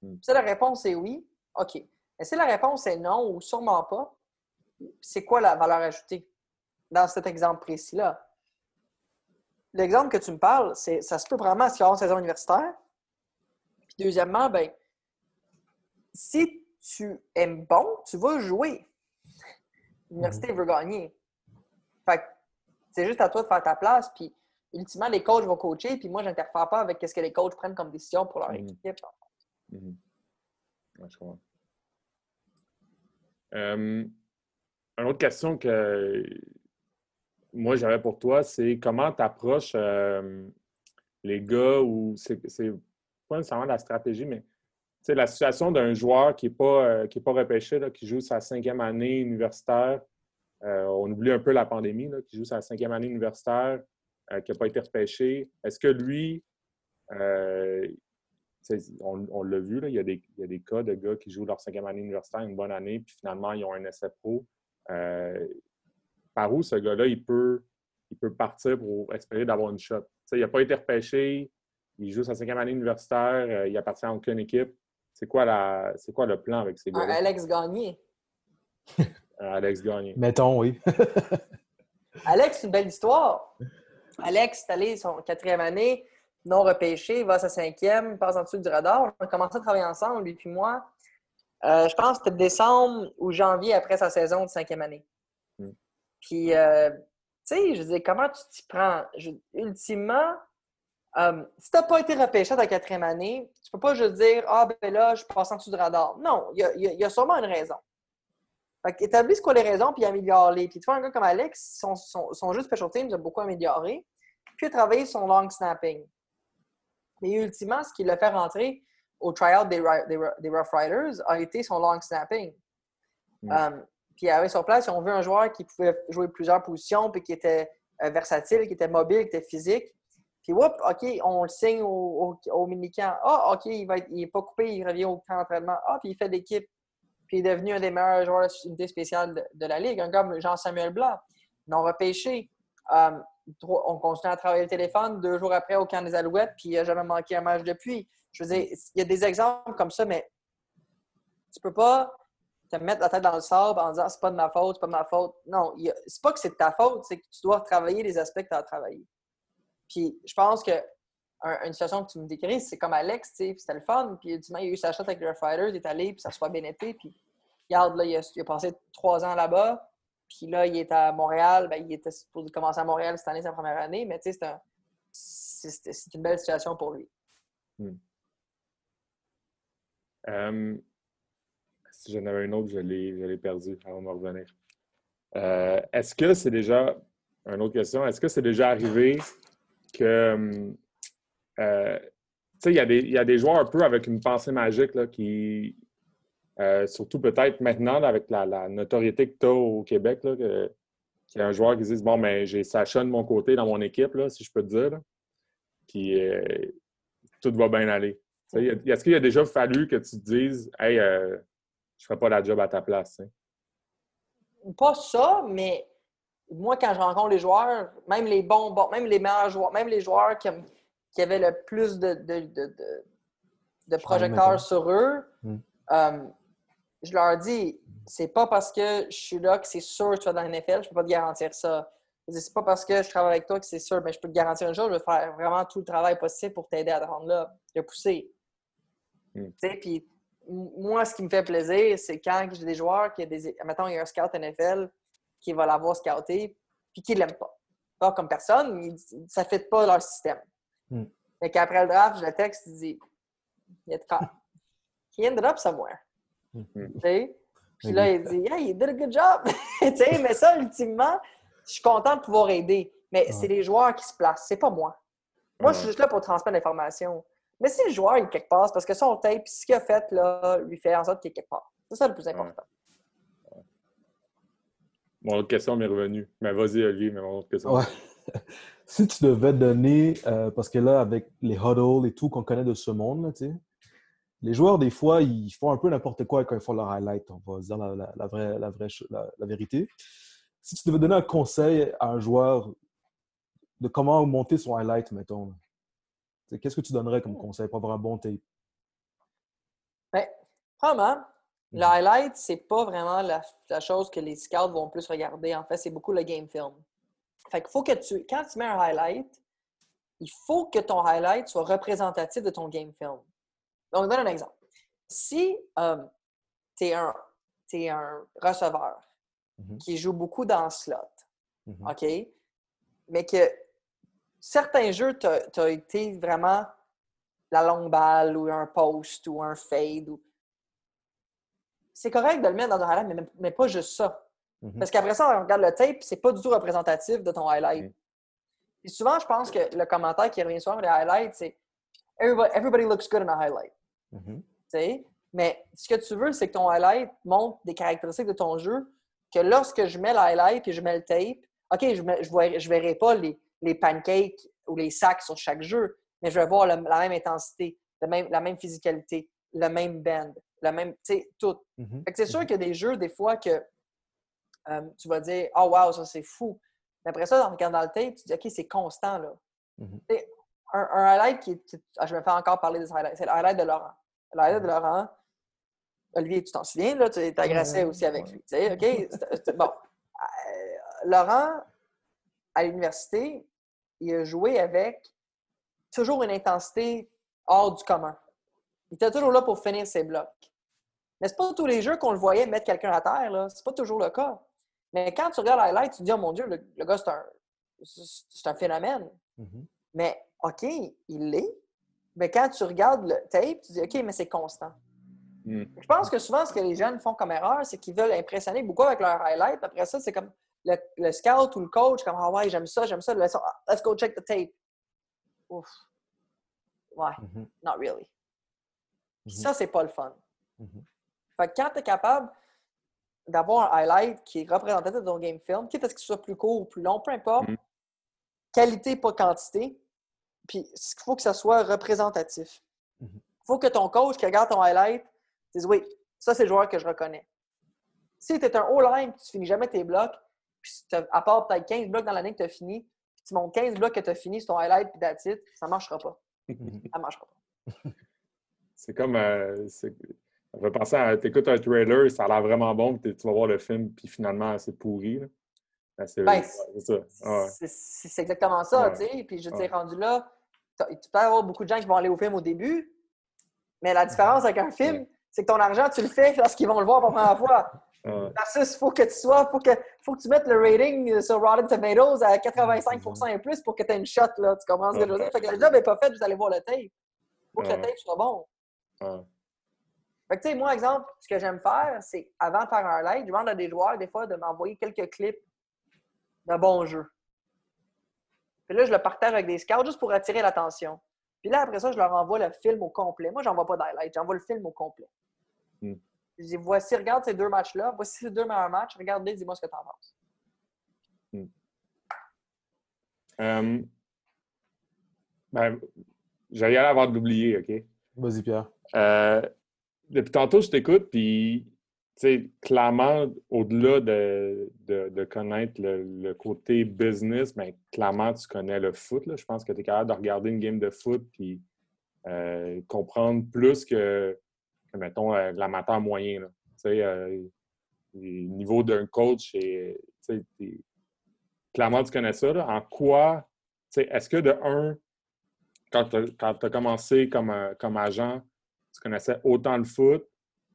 Hmm. Si la réponse est oui, OK. Mais si la réponse est non ou sûrement pas, c'est quoi la valeur ajoutée dans cet exemple précis-là? L'exemple que tu me parles, c'est ça se peut vraiment qu'il y ait une saison universitaire. Puis deuxièmement, ben, si tu aimes bon, tu vas jouer. L'université mhm. veut gagner. Fait c'est juste à toi de faire ta place. Puis ultimement, les coachs vont coacher. Puis moi, je n'interfère pas avec ce que les coachs prennent comme décision pour leur mhm. équipe. Mhm. je comprends. Euh, une autre question que moi j'avais pour toi, c'est comment tu approches euh, les gars ou c'est pas nécessairement la stratégie, mais la situation d'un joueur qui n'est pas, euh, pas repêché, qui joue sa cinquième année universitaire. On oublie un peu la pandémie, qui joue sa cinquième année universitaire, qui n'a pas été repêché. Est-ce que lui, on, l'a vu, là, il, y a des, des, cas de gars qui jouent leur cinquième année universitaire une bonne année, puis finalement, ils ont un essai pro. Euh, par où ce gars-là, il peut, il peut partir pour espérer d'avoir une shot? il n'a pas été repêché, il joue sa cinquième année universitaire, euh, il appartient à aucune équipe. C'est quoi, la, quoi le plan avec ces gars-là? Alex Gagné. Euh, Alex Gagné. Mettons, oui. Alex, c'est une belle histoire. Alex est allé son quatrième année, non repêché, il va à sa cinquième, passe en dessous du radar. On a commencé à travailler ensemble, lui puis moi. Euh, je pense que c'était décembre ou janvier après sa saison de cinquième année. Hmm. Puis, euh, tu sais, je dis, comment tu t'y prends? ultimement, euh, si tu n'as pas été repêché dans ta quatrième année, tu peux pas juste dire Ah, ben là, je passe en dessous du radar. Non, il y a, sûrement une raison. Fait quoi les raisons, puis améliore-les. Puis tu vois, un gars comme Alex, son, son, jeu de special teams a beaucoup amélioré. Puis il a travaillé son long snapping. Mais ultimement, ce qui l'a fait rentrer au tryout des, des, Rough Riders a été son long snapping. Mm. Um, puis avait sur place, on veut un joueur qui pouvait jouer plusieurs positions, puis qui était euh, versatile, qui était mobile, qui était physique. Puis, whoop, OK, on le signe au, au, mini-camp. Ah, OK, il va il n'est pas coupé, il revient au camp d'entraînement. Ah, puis il fait l'équipe. Il est devenu un des meilleurs joueurs de spéciale de, la Ligue, un gars comme Jean-Samuel Blanc, non repêché. Um, on continue à travailler le téléphone deux jours après au camp des Alouettes, puis il n'a jamais manqué un match depuis. Je veux dire, il y a des exemples comme ça, mais tu peux pas te mettre la tête dans le sable en disant c'est pas de ma faute, c'est pas de ma faute. Non, c'est pas que c'est de ta faute, c'est que tu dois travailler les aspects que tu as travaillé. Puis je pense que une situation que tu me décris, c'est comme Alex, tu sais, c'était le fun, puis il a eu sa shot avec les Fighters, il est allé, puis ça soit bien été, puis regarde, là, il a passé trois ans là-bas, puis là, il est à Montréal. Ben, il était supposé commencer à Montréal cette année, sa première année, mais tu sais, c'est une belle situation pour lui. Hmm. Euh, si j'en avais une autre, je l'ai perdu avant de revenir. Euh, est-ce que c'est déjà, une autre question, est-ce que c'est déjà arrivé que, euh, tu sais, il y, y, a des joueurs un peu avec une pensée magique là, qui, euh, surtout peut-être maintenant, avec la, notoriété que tu as au Québec, qu'il y a un joueur qui dit Bon, mais ben, j'ai Sacha de mon côté dans mon équipe, là, si je peux te dire. Puis euh, tout va bien aller. Est-ce qu'il a déjà fallu que tu te dises Hey, euh, je ne ferai pas la job à ta place? Pas ça, mais moi, quand je rencontre les joueurs, même les bons, même les meilleurs joueurs, même les joueurs qui, avaient le plus de, de, projecteurs sur eux, hmm je leur dis, c'est pas parce que je suis là que c'est sûr que tu vas dans la NFL, je peux pas te garantir ça. C'est pas parce que je travaille avec toi que c'est sûr, mais je peux te garantir une chose, je vais faire vraiment tout le travail possible pour t'aider à te rendre là, de pousser. Hmm. Puis moi, ce qui me fait plaisir, c'est quand j'ai des joueurs qui, des, mettons, il y a un scout NFL qui va l'avoir scouté, puis qui l'aime pas. Pas comme personne, mais ça ne fait pas leur système. Mm. Qu'après le draft, je le texte, il dit, il est He ended up somewhere. Mm-hmm. Puis là, il dit Hey, you did a good job. mais ça, ultimement, je suis content de pouvoir aider. Mais c'est les joueurs qui se placent, c'est pas moi. Moi, je suis juste là pour transmettre l'information. Mais si le joueur est quelque part, parce que son tape, ce qu'il a fait, là, lui fait en sorte qu'il est quelque part. C'est ça le plus important. Mon autre question m'est revenue. Mais vas-y, Olivier, mais mon autre question. si tu devais donner, euh, parce que là, avec les huddles et tout qu'on connaît de ce monde, tu sais, les joueurs, des fois, ils font un peu n'importe quoi quand ils font leur highlight. On va dire la, vraie, la, vraie, la, vérité. Si tu devais donner un conseil à un joueur de comment monter son highlight, mettons, qu'est-ce que tu donnerais comme conseil pour avoir un bon tape? Ben, probablement, le Mhm. highlight, c'est pas vraiment la, la chose que les scouts vont plus regarder. En fait, c'est beaucoup le game film. Fait qu'il faut que tu, quand tu mets un highlight, il faut que ton highlight soit représentatif de ton game film. Donc, je donne un exemple. Si tu es, un, receveur Mhm. qui joue beaucoup dans le slot, Mhm. OK? Mais que certains jeux, tu as été vraiment la longue balle ou un post ou un fade. Ou... C'est correct de le mettre dans un highlight, mais, mais pas juste ça. Mhm. Parce qu'après ça, on regarde le tape, c'est pas du tout représentatif de ton highlight. Mm. Souvent, je pense que le commentaire qui revient souvent les highlights, c'est everybody, everybody looks good in a highlight. Mhm. Mais ce que tu veux, c'est que ton highlight montre des caractéristiques de ton jeu que lorsque je mets le highlight et je mets le tape, OK, je ne je verrai, pas les, les pancakes ou les sacs sur chaque jeu, mais je vais voir le- la même intensité, le même, la même physicalité, le même bend, le même, tu sais, tout. Mhm. C'est sûr qu'il y a des jeux, des fois, que euh, tu vas dire Oh, wow, ça c'est fou. Mais après ça, en regardant le tape, tu dis OK, c'est constant. là. Mhm. Un, un highlight qui, qui- ah, je vais faire encore parler des highlights. C'est le highlight de Laurent. Highlight de Laurent, Olivier, tu t'en souviens, là, tu t'agressais aussi avec lui. tu sais, OK? Bon. Euh, Laurent, à l'université, il a joué avec toujours une intensité hors du commun. Il était toujours là pour finir ses blocs. Mais c'est pas tous les jeux qu'on le voyait mettre quelqu'un à terre, là. C'est pas toujours le cas. Mais quand tu regardes l'highlight, tu te dis, oh mon Dieu, le, le gars, c'est un, un phénomène. Mhm. Mais OK, il l'est. Mais quand tu regardes le tape, tu dis, OK, mais c'est constant. Mm. Je pense que souvent, ce que les jeunes font comme erreur, c'est qu'ils veulent impressionner beaucoup avec leur highlight. Après ça, c'est comme le, le scout ou le coach, comme Ah ouais, j'aime ça, j'aime ça. Let's, go check the tape. Ouf. Ouais, Mhm. not really. Mhm. Ça, c'est pas le fun. Mhm. Fait que quand tu es capable d'avoir un highlight qui est représentatif de ton game film, quitte à ce qu'il soit plus court ou plus long, peu importe, qualité, pas quantité, puis il faut que ça soit représentatif. Il Mhm. faut que ton coach qui regarde ton highlight dise Oui, ça, c'est le joueur que je reconnais. Si tu es un O-line tu finis jamais tes blocs, puis à part peut-être 15 blocs dans l'année que tu as fini, puis tu montes 15 blocs que tu as fini sur ton highlight puis it, ça ne marchera pas. Mhm. Ça marchera pas. C'est comme. euh, fait penser à. T'écoutes un trailer, ça a l'air vraiment bon, puis tu vas voir le film, puis finalement, c'est pourri. là. Ben, c'est exactement ça, Ouais. tu sais. Puis je t'ai Ouais. rendu là, tu peux avoir beaucoup de gens qui vont aller au film au début, mais la différence avec un film, Ouais. c'est que ton argent, tu le fais lorsqu'ils vont le voir pour la première fois. Versus, il faut que tu sois, faut que, faut que tu mettes le rating sur Rotten Tomatoes à 85% et plus pour que tu aies une shot, là. Tu comprends ce que je veux dire? Fait que le job n'est pas fait, vous allez voir le tape. Il faut que le tape soit bon. Fait que, tu sais, moi, exemple, ce que j'aime faire, c'est avant de faire un highlight, je demande à des joueurs, des fois, de m'envoyer quelques clips de bons jeux. Puis là, je le partage avec des scouts juste pour attirer l'attention. Puis là, après ça, je leur envoie le film au complet. Moi, j'envoie pas d'highlight, j'envoie le film au complet. Hmm. Je dis, voici, regarde ces deux matchs-là, voici ces deux meilleurs matchs, regarde-les, dis-moi ce que tu en penses. Euh, ben, j'allais y aller avant de l'oublier, OK? Vas-y, Pierre. Euh, depuis tantôt, je t'écoute, puis, sais, clairement, au-delà de, de, connaître le, côté business, mais clairement, tu connais le foot. là. Je pense que tu es capable de regarder une game de foot, puis euh, comprendre plus que, mettons, euh, l'amateur moyen. là. Euh, le niveau d'un coach, et, clairement, tu connais ça. là. En quoi, est-ce que de un, quand tu as commencé comme, euh, comme agent, tu connaissais autant le foot,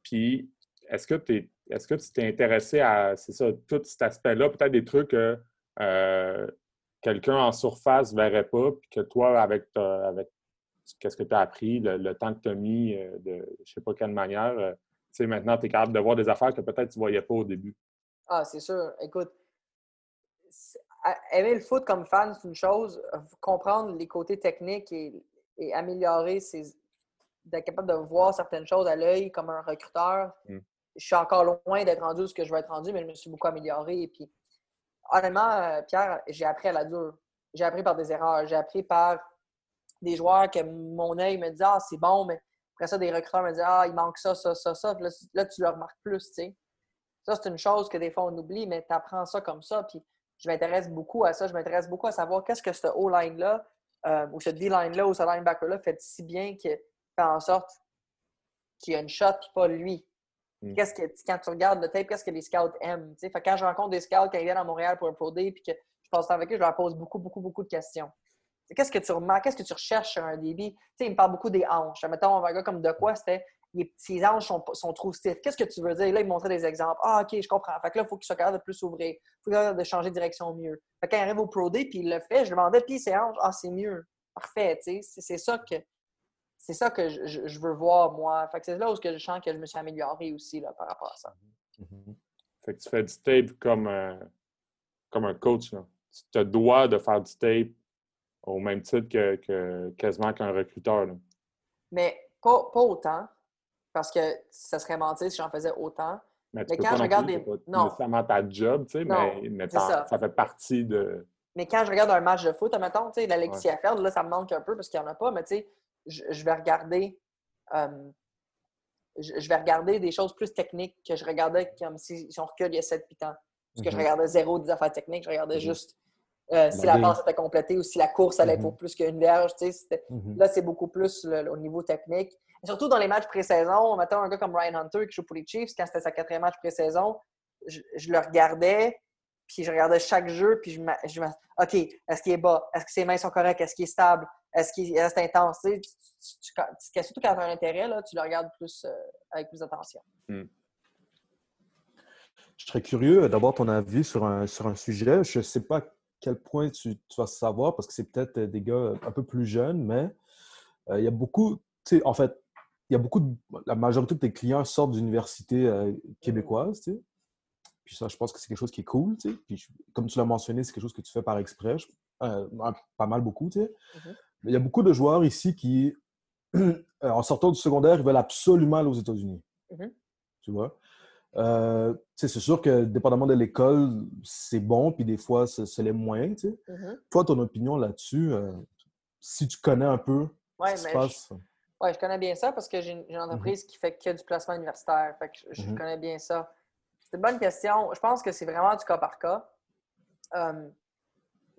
puis est-ce que, t'es- est-ce que tu t'es intéressé à, c'est ça, tout cet aspect-là, peut-être des trucs que euh, quelqu'un en surface ne verrait pas, puis que toi, avec, ta- avec qu'est-ce que tu as appris, le, le temps que tu as mis, euh, de je ne sais pas quelle manière, euh, tu sais, maintenant, tu es capable de voir des affaires que peut-être tu ne voyais pas au début. Ah, c'est sûr. Écoute, aimer le foot comme fan, c'est une chose. Comprendre les côtés techniques et, et améliorer ses. d'être capable de voir certaines choses à l'œil comme un recruteur. Mm. Je suis encore loin d'être rendu ce que je veux être rendu, mais je me suis beaucoup amélioré. Et puis, honnêtement, euh, Pierre, j'ai appris à la dure. J'ai appris par des erreurs. J'ai appris par des joueurs que mon œil me dit Ah, c'est bon, mais après ça, des recruteurs me disent Ah, il manque ça, ça, ça, ça. Là, tu le remarques plus, tu sais. Ça, c'est une chose que des fois on oublie, mais tu apprends ça comme ça. Puis je m'intéresse beaucoup à ça. Je m'intéresse beaucoup à savoir qu'est-ce que ce O-line-là, euh, ou cette D-line-là, ou ce linebacker-là fait si bien que fait en sorte qui a une shot, puis pas lui. Mm. Qu'est-ce que, quand tu regardes le tape, qu'est-ce que les scouts aiment? Quand je rencontre des scouts, quand ils viennent à Montréal pour un Pro Day, puis que je passe temps avec eux, je leur pose beaucoup, beaucoup, beaucoup de questions. Qu'est-ce que tu remarques? Qu'est-ce que tu recherches sur un débit? sais, ils me parlent beaucoup des hanches. Mettons, un gars comme de quoi, c'était ses hanches sont, sont trop stiffs. Qu'est-ce que tu veux dire? Là, il montrait des exemples. Ah, OK, je comprends. Fait que là, il faut qu'il soit capable de plus s'ouvrir. Il faut capable de changer de direction mieux. Fait quand il arrive au Pro Day, puis il le fait, je demandais, puis ses hanches, ah, c'est mieux. Parfait, tu sais. C'est ça que c'est ça que je, veux voir, moi. Fait que c'est là où je sens que je me suis amélioré aussi là, par rapport à ça. Mm-hmm. Fait que tu fais du tape comme, euh, comme un coach. Là. Tu te dois de faire du tape au même titre que, quasiment qu'un recruteur. Mais pas, pas autant parce que ça serait mentir si j'en faisais autant. Mais, quand je regarde des. Non. nécessairement ta job, tu sais, mais, ça. fait partie de. Mais quand je regarde un match de foot, mettons, tu sais, ouais. faire, là, ça me manque un peu parce qu'il n'y en a pas, mais tu sais, je, vais regarder. Euh, je, vais regarder des choses plus techniques que je regardais comme si, on recule il y a 7 8 ans. Parce que je mm-hmm. regardais zéro des affaires techniques, je regardais mm-hmm. juste euh, si la passe était complétée ou si la course allait pour mm-hmm. plus qu'une verge. Là, c'est beaucoup plus au niveau technique surtout dans les matchs pré-saison, mettons un gars comme Ryan Hunter qui joue pour les Chiefs, quand c'était sa quatrième match pré-saison, je, le regardais, puis je regardais chaque jeu, puis je me OK, est-ce qu'il est bas? Est-ce que ses mains sont correctes? Est-ce qu'il est stable? Est-ce qu'il reste intense? Tu, surtout quand tu as un intérêt, là, tu le regardes plus, euh, avec plus d'attention. Hmm. Je serais curieux d'avoir ton avis sur un, sur un sujet. Je ne sais pas à quel point tu, vas savoir, parce que c'est peut-être des gars un peu plus jeunes, mais euh, il y a beaucoup, tu sais, en fait, il y a beaucoup de, la majorité de tes clients sortent d'universités euh, québécoises, tu sais. Puis ça, je pense que c'est quelque chose qui est cool, tu sais. Puis comme tu l'as mentionné, c'est quelque chose que tu fais par exprès, euh, pas mal beaucoup, tu sais. Mm-hmm. Il y a beaucoup de joueurs ici qui, euh, en sortant du secondaire, ils veulent absolument aller aux États-Unis. Mm-hmm. Tu vois? c'est sûr que, dépendamment de l'école, c'est bon, puis des fois, c'est les moins, tu sais. Mm-hmm. Toi, ton opinion là-dessus, si tu connais un peu ce qui se passe... Oui, je connais bien ça parce que j'ai une, mhm. entreprise qui fait que du placement universitaire. Fait que je, mhm. connais bien ça. C'est une bonne question. Je pense que c'est vraiment du cas par cas. Euh,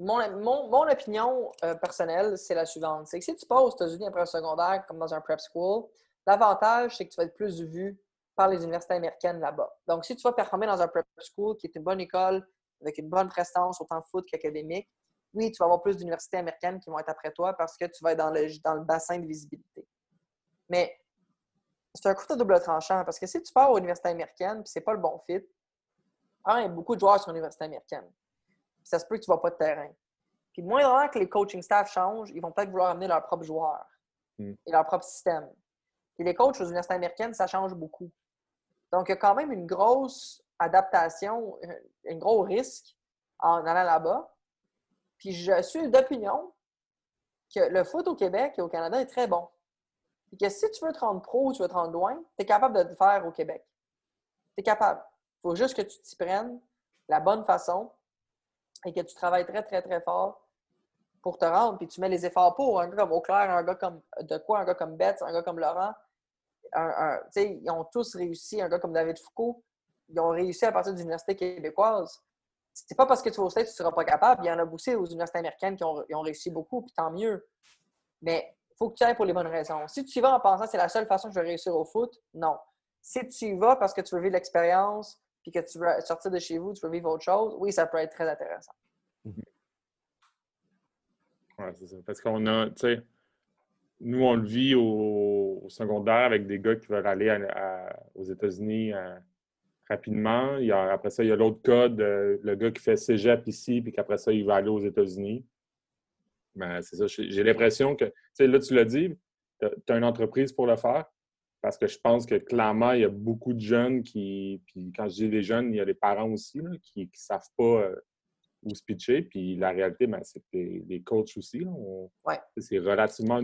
mon, opinion euh, personnelle, c'est la suivante. C'est que si tu pars aux États-Unis après un secondaire, comme dans un prep school, l'avantage, c'est que tu vas être plus vu par les universités américaines là-bas. Donc, si tu vas performer dans un prep school, qui est une bonne école, avec une bonne prestance, autant foot qu'académique, oui, tu vas avoir plus d'universités américaines qui vont être après toi parce que tu vas être dans le, dans le bassin de visibilité. Mais c'est un couteau double tranchant parce que si tu pars à l'université américaine et c'est pas le bon fit, il y a beaucoup de joueurs sur l'université américaine. Ça se peut que tu ne vas pas de terrain. Puis moins que les coaching staff changent, ils vont peut-être vouloir amener leurs propres joueurs hmm. et leur propre système. Puis les coachs aux universités américaines, ça change beaucoup. Donc, il y a quand même une grosse adaptation, un gros risque en allant là-bas. Puis je suis d'opinion que le foot au Québec et au Canada est très bon que si tu veux te rendre pro ou tu veux te rendre loin, tu es capable de le faire au Québec. Tu es capable. Il faut juste que tu t'y prennes la bonne façon et que tu travailles très, très, très fort pour te rendre. Puis tu mets les efforts pour. Un gars comme Auclair, un gars comme De quoi, un gars comme Betts, un gars comme Laurent. ils ont tous réussi. Un gars comme David Foucault, ils ont réussi à partir de l'université québécoise. C'est pas parce que tu vas au que tu seras pas capable. Il y en a aussi aux universités américaines qui ont, ont réussi beaucoup, puis tant mieux. Mais faut que tu ailles pour les bonnes raisons. Si tu y vas en pensant que c'est la seule façon que je vais réussir au foot, non. Si tu y vas parce que tu veux vivre l'expérience, puis que tu veux sortir de chez vous, tu veux vivre autre chose, oui, ça peut être très intéressant. Mhm. Oui, c'est ça. Parce qu'on a, tu sais, nous, on le vit au, secondaire avec des gars qui veulent aller aux États-Unis euh, rapidement. Il y a, après ça, il y a l'autre cas de le gars qui fait cégep ici, puis qu'après ça, il va aller aux États-Unis. Ben, c'est ça. J'ai l'impression que, tu sais, là, tu l'as dit, tu as une entreprise pour le faire. Parce que je pense que clairement, il y a beaucoup de jeunes qui. Puis quand je dis les jeunes, il y a les parents aussi qui ne savent pas euh, où se pitcher. Puis la réalité, ben, c'est que les, coachs aussi. C'est relativement.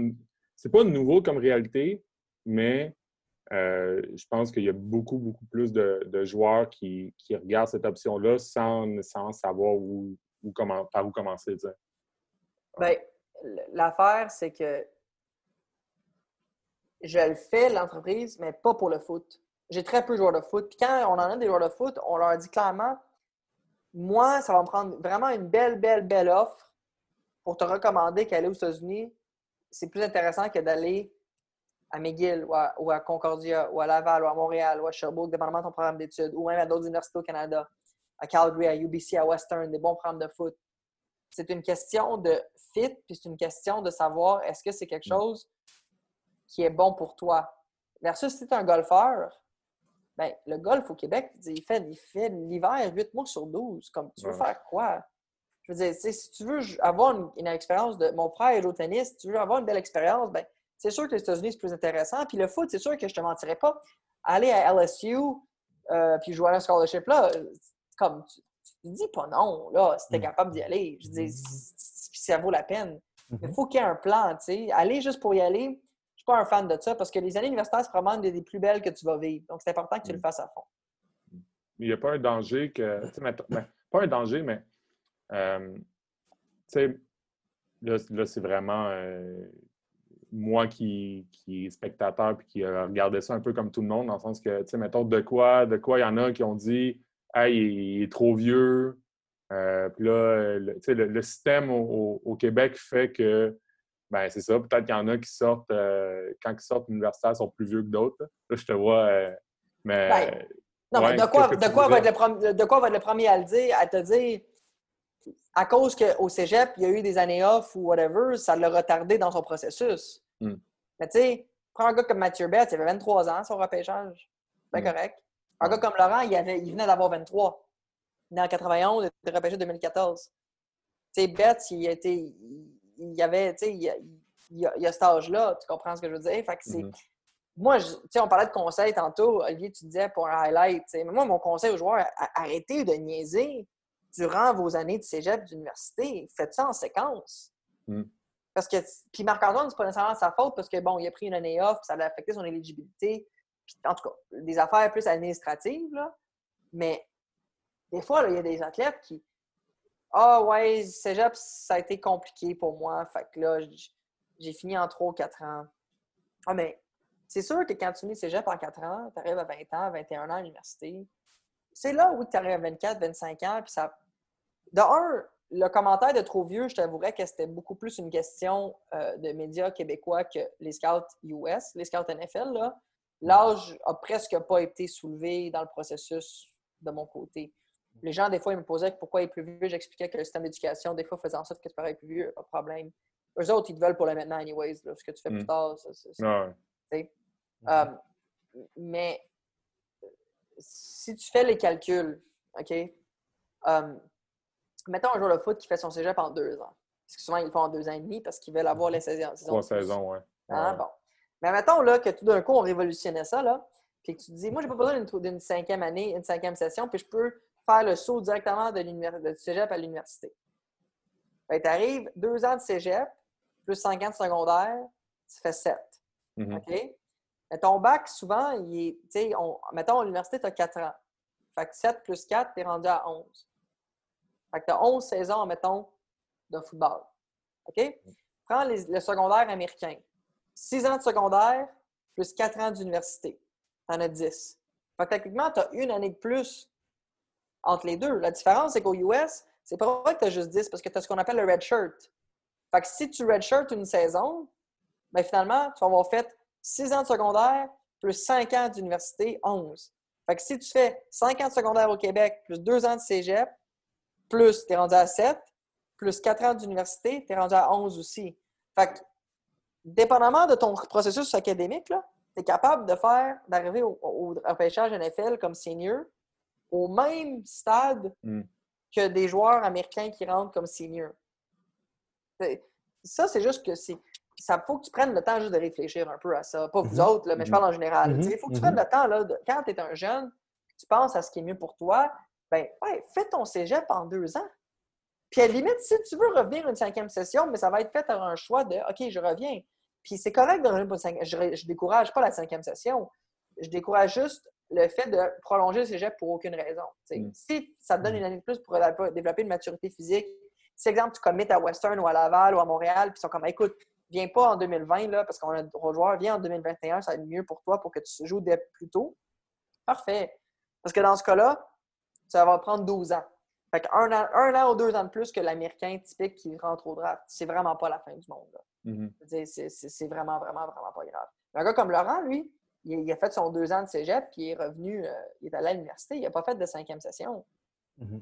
C'est pas nouveau comme réalité, mais euh, je pense qu'il y a beaucoup, beaucoup plus de, joueurs qui, regardent cette option-là sans, sans savoir où, comment, par où commencer. Bien, l'affaire, c'est que je le fais, l'entreprise, mais pas pour le foot. J'ai très peu de joueurs de foot. Puis quand on en a des joueurs de foot, on leur dit clairement moi, ça va me prendre vraiment une belle, belle, belle offre pour te recommander qu'aller aux États-Unis, c'est plus intéressant que d'aller à McGill ou à, Concordia ou à Laval ou à Montréal ou à Sherbrooke, dépendamment de ton programme d'études, ou même à d'autres universités au Canada, à Calgary, à UBC, à Western, des bons programmes de foot. C'est une question de fit, puis c'est une question de savoir est-ce que c'est quelque mm. chose qui est bon pour toi. Versus si tu es un golfeur, ben, le golf au Québec, il fait, il fait l'hiver 8 mois sur 12. Comme tu veux faire quoi? Je veux dire, si tu veux avoir une, expérience de. Mon frère est au tennis, si tu veux avoir une belle expérience, ben, c'est sûr que les États-Unis, c'est plus intéressant. Puis le foot, c'est sûr que je te mentirais pas. Aller à LSU, euh, puis jouer à un scholarship, là, comme tu, tu dis pas non, là, si tu es mm. capable d'y aller. Je dis, mm. ça vaut la peine. Il mm-hmm. faut qu'il y ait un plan, tu sais. Aller juste pour y aller, pas un fan de ça parce que les années universitaires, c'est vraiment des, des plus belles que tu vas vivre. Donc, c'est important que tu le mm. fasses à fond. Il n'y a pas un danger que. Ben, pas un danger, mais. Euh, tu sais, là, là c'est vraiment. Euh, moi qui, qui est spectateur puis qui regardait ça un peu comme tout le monde, dans le sens que, tu sais, mettons, de quoi de quoi il y en a qui ont dit Hey, il est trop vieux. Euh, puis là, le, le, le système au, Québec fait que, ben c'est ça, peut-être qu'il y en a qui sortent, euh, quand ils sortent universitaires, sont plus vieux que d'autres. Là. je te vois. Euh, mais. Ben, non, mais de quoi, de, quoi va être le de quoi va être le premier à le dire, à te dire, à cause qu'au cégep, il y a eu des années off ou whatever, ça l'a retardé dans son processus. Hmm. Mais tu sais, prends un gars comme Mathieu Bett, il avait 23 ans, son repêchage. Bien hmm. correct. Un gars comme Laurent, il, avait, il venait d'avoir 23. Il est en 91, il était repêché en 2014. Tu sais, Bett, il, était, il, y avait, tu sais, il, il, y a cet âge-là, tu comprends ce que je veux dire? Fait que c'est... Hmm. Moi, tu sais, on parlait de conseils tantôt. Olivier, tu disais pour un highlight. Mais moi, mon conseil aux joueurs, arrêtez de niaiser durant vos années de cégep, d'université. Faites ça en séquence. Mm. Parce que, puis Marc-Antoine, c'est pas nécessairement sa faute parce que, bon, il a pris une année off, ça a affecté son éligibilité. en tout cas, des affaires plus administratives, là. Mais des fois, il y a des athlètes qui. Ah, ouais, cégep, ça a été compliqué pour moi. Fait que là, j'ai fini en 3 ou 4 ans. Ah, mais c'est sûr que quand tu finis cégep en 4 ans, tu arrives à 20 ans, 21 ans à l'université, c'est là où tu arrives à 24, 25 ans, puis ça. De un, le commentaire de trop vieux, je t'avouerais que c'était beaucoup plus une question euh, de médias québécois que les scouts US, les scouts NFL. L'âge a presque pas été soulevé dans le processus de mon côté. Les gens, des fois, ils me posaient pourquoi il est plus vieux. J'expliquais que le système d'éducation, des fois, faisait en sorte que tu parais plus vieux, pas de problème. Eux autres, ils te veulent pour le maintenant, anyways. ce que tu fais plus mm. tard, c'est. Euh, mais si tu fais les calculs, OK? Um, mettons un joueur de foot qui fait son cégep en deux ans. Parce que souvent, ils le font en deux ans et demi parce qu'ils veulent avoir les saisons. Trois saisons, oui. Ah, bon. Mais mettons là, que tout d'un coup, on révolutionnait ça, là, puis que tu te dis, moi, j'ai pas besoin d'une cinquième année, une cinquième session, puis je peux faire le saut directement de, de cégep à l'université. Ben, tu arrives deux ans de cégep, plus cinq ans de secondaire, ça fait sept. Mm-hmm. OK? Mais ton bac, souvent, il est, mettons, à l'université, tu as 4 ans. Fait que 7 plus 4, tu es rendu à 11. Fait que tu as 11 saisons, mettons, de football. OK? Prends le secondaire américain. 6 ans de secondaire plus 4 ans d'université. Tu en as 10. Fait que techniquement, tu as une année de plus entre les deux. La différence, c'est qu'au US, c'est pas vrai que tu as juste 10 parce que tu as ce qu'on appelle le red shirt. Fait que si tu red shirt une saison, ben finalement, tu vas avoir fait 6 ans de secondaire plus 5 ans d'université, 11. Fait que si tu fais 5 ans de secondaire au Québec plus 2 ans de cégep, plus tu es rendu à 7, plus 4 ans d'université, tu es rendu à 11 aussi. Fait que, dépendamment de ton processus académique, tu es capable de faire, d'arriver au, au, repêchage NFL comme senior au même stade hmm. que des joueurs américains qui rentrent comme senior. Ça, c'est juste que c'est ça faut que tu prennes le temps juste de réfléchir un peu à ça. Pas vous mhm. autres, mais je parle en général. Mhm. Il faut que tu prennes le temps, là, quand tu es un jeune, tu penses à ce qui est mieux pour toi, ben ouais, fais ton cégep en deux ans. Puis à la limite, si tu veux revenir une cinquième session, mais ça va être fait par un choix de OK, je reviens. Puis c'est correct de revenir pour une cinquième. Je, ne décourage pas la cinquième session. Je décourage juste le fait de prolonger le cégep pour aucune raison. Mm. Si ça te donne une année de plus pour développer une maturité physique, si exemple tu commites à Western ou à Laval ou à Montréal, puis ils sont comme écoute, viens pas en 2020, là, parce qu'on a droit joueur, viens en 2021, ça va être mieux pour toi pour que tu joues dès plus tôt. Parfait. Parce que dans ce cas-là, ça va prendre 12 ans. Fait un an, un an ou deux ans de plus que l'Américain typique qui rentre au draft, c'est vraiment pas la fin du monde. Mm-hmm. C'est vraiment, vraiment, vraiment pas grave. Un gars comme Laurent, lui, il, a fait son deux ans de cégep, puis il est revenu, euh, il est allé à l'université, il n'a pas fait de cinquième session. Mm-hmm.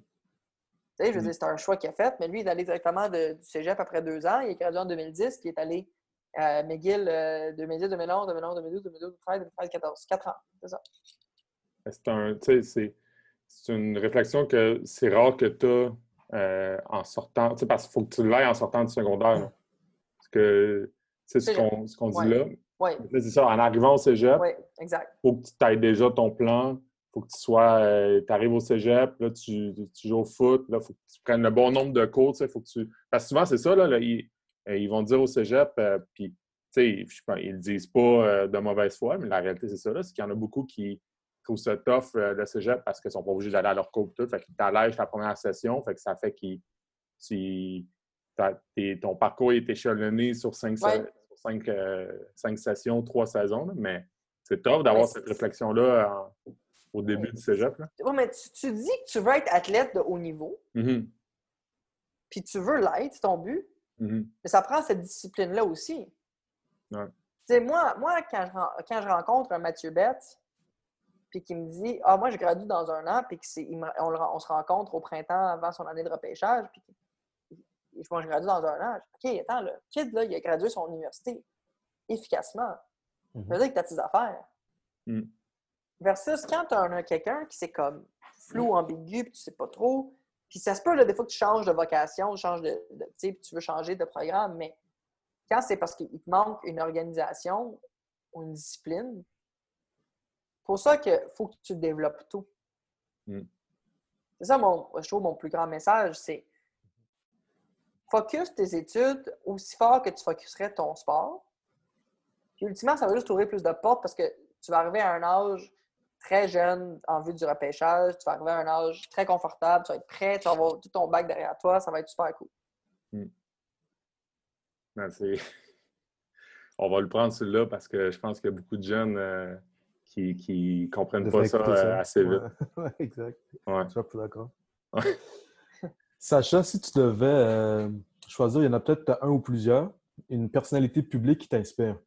Je veux dire, c'est un choix qu'il a fait, mais lui, il est allé directement de, du cégep après deux ans. Il est gradué en 2010, puis il est allé à McGill 2010, 2011, 2011, 2012, 2012, 2013, 2013, 2014. Quatre ans, c'est ça. C'est un, tu sais, c'est une réflexion que c'est rare que tu as en sortant, tu sais, parce qu'il faut que tu l'aies en sortant du secondaire. là. Parce que c'est ce qu'on dit Ouais. là. Oui, C'est ça, en arrivant au cégep, oui, exact. il faut que tu ailles déjà ton plan. faut que tu sois. tu arrives au cégep, là, tu, tu joues au foot, là, faut que tu prennes le bon nombre de cours. Faut que tu... Parce que souvent, c'est ça, là, là, ils, euh, ils vont dire au cégep, euh, puis, tu sais, ils le disent pas euh, de mauvaise foi, mais la réalité, c'est ça, là, c'est qu'il y en a beaucoup qui trouvent ça tough, euh, le cégep, parce qu'ils sont pas obligés d'aller à leur cours, tout. Fait qu'ils t'allègent la première session, fait que ça fait qu'ils. tes- ton parcours est échelonné sur cinq, Ouais. Cinq, euh, cinq sessions, trois saisons, là, mais c'est tough d'avoir Ouais, cette réflexion-là en- au début Ouais. du cégep. Là. Oui, mais tu, tu dis que tu veux être athlète de haut niveau, Mhm, puis tu veux l'être, c'est ton but, mhm. mais ça prend cette discipline-là aussi. Ouais. Moi, moi quand, je, quand je rencontre un Mathieu Betts, puis qui me dit Ah, moi, je gradue dans un an, puis que c'est- il me- on, le ren- on se rencontre au printemps avant son année de repêchage, puis je gradue dans un an. OK, attends, le kid, là, il a gradué son université efficacement. Ça veut dire que tu as tes affaires. Mm. Versus quand tu as quelqu'un qui c'est comme flou, ambigu, puis tu sais pas trop. Puis ça se peut, là, des fois, que tu changes de vocation, tu changes de, de- puis tu veux changer de programme, mais quand c'est parce qu'il te manque une organisation ou une discipline, pour ça qu'il faut que tu développes tout. Mm. C'est ça, mon, je trouve, mon plus grand message, c'est focus tes études aussi fort que tu focuserais ton sport. Puis ultimement, ça va juste ouvrir plus de portes parce que tu vas arriver à un âge très jeune en vue du repêchage, tu vas arriver à un âge très confortable, tu vas être prêt, tu vas avoir tout ton bac derrière toi, ça va être super cool. Ben, c'est- On va le prendre celui-là parce que je pense qu'il y a beaucoup de jeunes euh, qui ne comprennent pas ça, euh, assez vite. Ouais, exact. Ouais. Je suis d'accord. Sacha, si tu devais euh, choisir, il y en a peut-être un ou plusieurs, une personnalité publique qui t'inspire.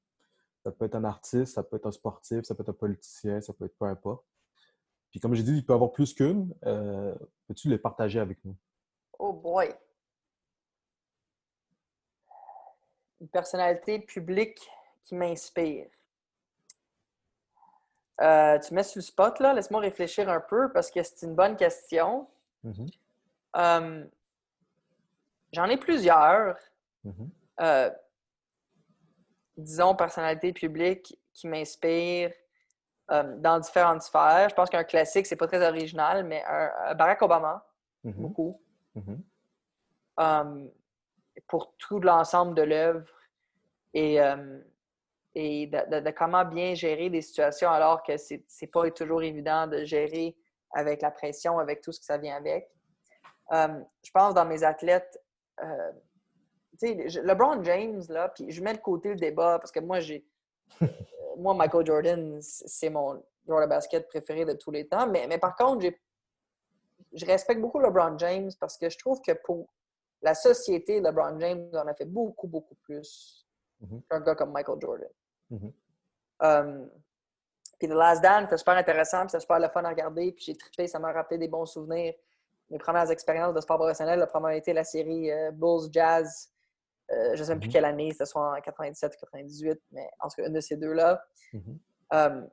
Ça peut être un artiste, ça peut être un sportif, ça peut être un politicien, ça peut être peu importe. Puis comme j'ai dit, il peut y avoir plus qu'une. Euh, Peux-tu les partager avec nous? Oh boy! Une personnalité publique qui m'inspire. Euh, tu mets sur le spot, là. Laisse-moi réfléchir un peu parce que c'est une bonne question. Mhm, Euh, J'en ai plusieurs. mhm, euh, disons, personnalités publiques qui m'inspirent euh, dans différentes sphères. Je pense qu'un classique, c'est pas très original, mais un, Barack Obama, mhm, beaucoup. mhm, pour tout l'ensemble de l'œuvre et, et de, de- de comment bien gérer des situations alors que c'est n'est pas toujours évident de gérer avec la pression, avec tout ce que ça vient avec. Euh, je pense dans mes athlètes, euh, tu sais, LeBron James, là, puis je mets de côté le débat parce que moi, j'ai. euh, moi, Michael Jordan, c'est mon joueur de basket préféré de tous les temps. Mais, mais par contre, j'ai je respecte beaucoup LeBron James parce que je trouve que pour la société, LeBron James en a fait beaucoup, beaucoup plus Mhm. qu'un gars comme Michael Jordan. Mhm. Um, puis The Last Dance, c'était super intéressant, puis c'était super le fun à regarder, puis j'ai trippé, ça m'a rappelé des bons souvenirs. Mes premières expériences de sport professionnel, la première été la série euh, Bulls Jazz. Euh, je ne sais même plus Mhm. quelle année, c'était soit en 97 ou 98, mais en tout cas, une de ces deux-là. mhm. Um,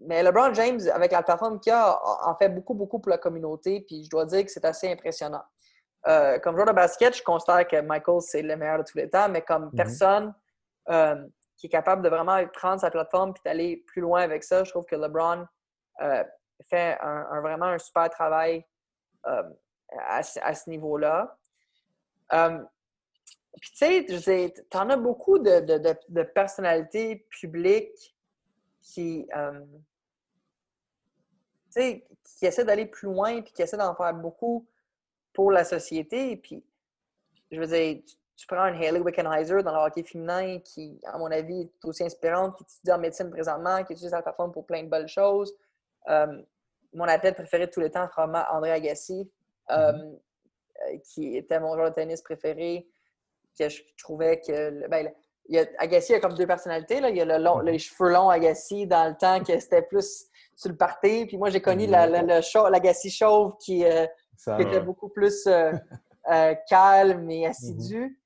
mais LeBron James, avec la plateforme qu'il a, en fait beaucoup, beaucoup pour la communauté. Puis je dois dire que c'est assez impressionnant. Euh, comme joueur de basket, je considère que Michael, c'est le meilleur de tous les temps, mais comme Mhm. personne euh, qui est capable de vraiment prendre sa plateforme et d'aller plus loin avec ça, je trouve que LeBron euh, fait un, un- vraiment un super travail euh, à, ce- à ce niveau-là. Euh, puis tu sais, sais, t'en as beaucoup de, personnalités publiques qui, euh, tu qui essaient d'aller plus loin puis qui essaient d'en faire beaucoup pour la société. Puis, je veux dire, tu, tu prends une Haley Wickenheiser dans le hockey féminin qui, à mon avis, est aussi inspirante, qui étudie en médecine présentement, qui utilise sa plateforme pour plein de belles choses. Euh, mon athlète préféré de tous les temps, c'est probablement André Agassi. euh, qui était mon joueur de tennis préféré, que je trouvais que. Ben, il y a, Agassi a comme deux personnalités. Là. Il y a le long, les cheveux longs Agassi dans le temps que c'était plus sur le party. Puis moi, j'ai connu l'Agassi chauve qui, était beaucoup plus calme et assidu.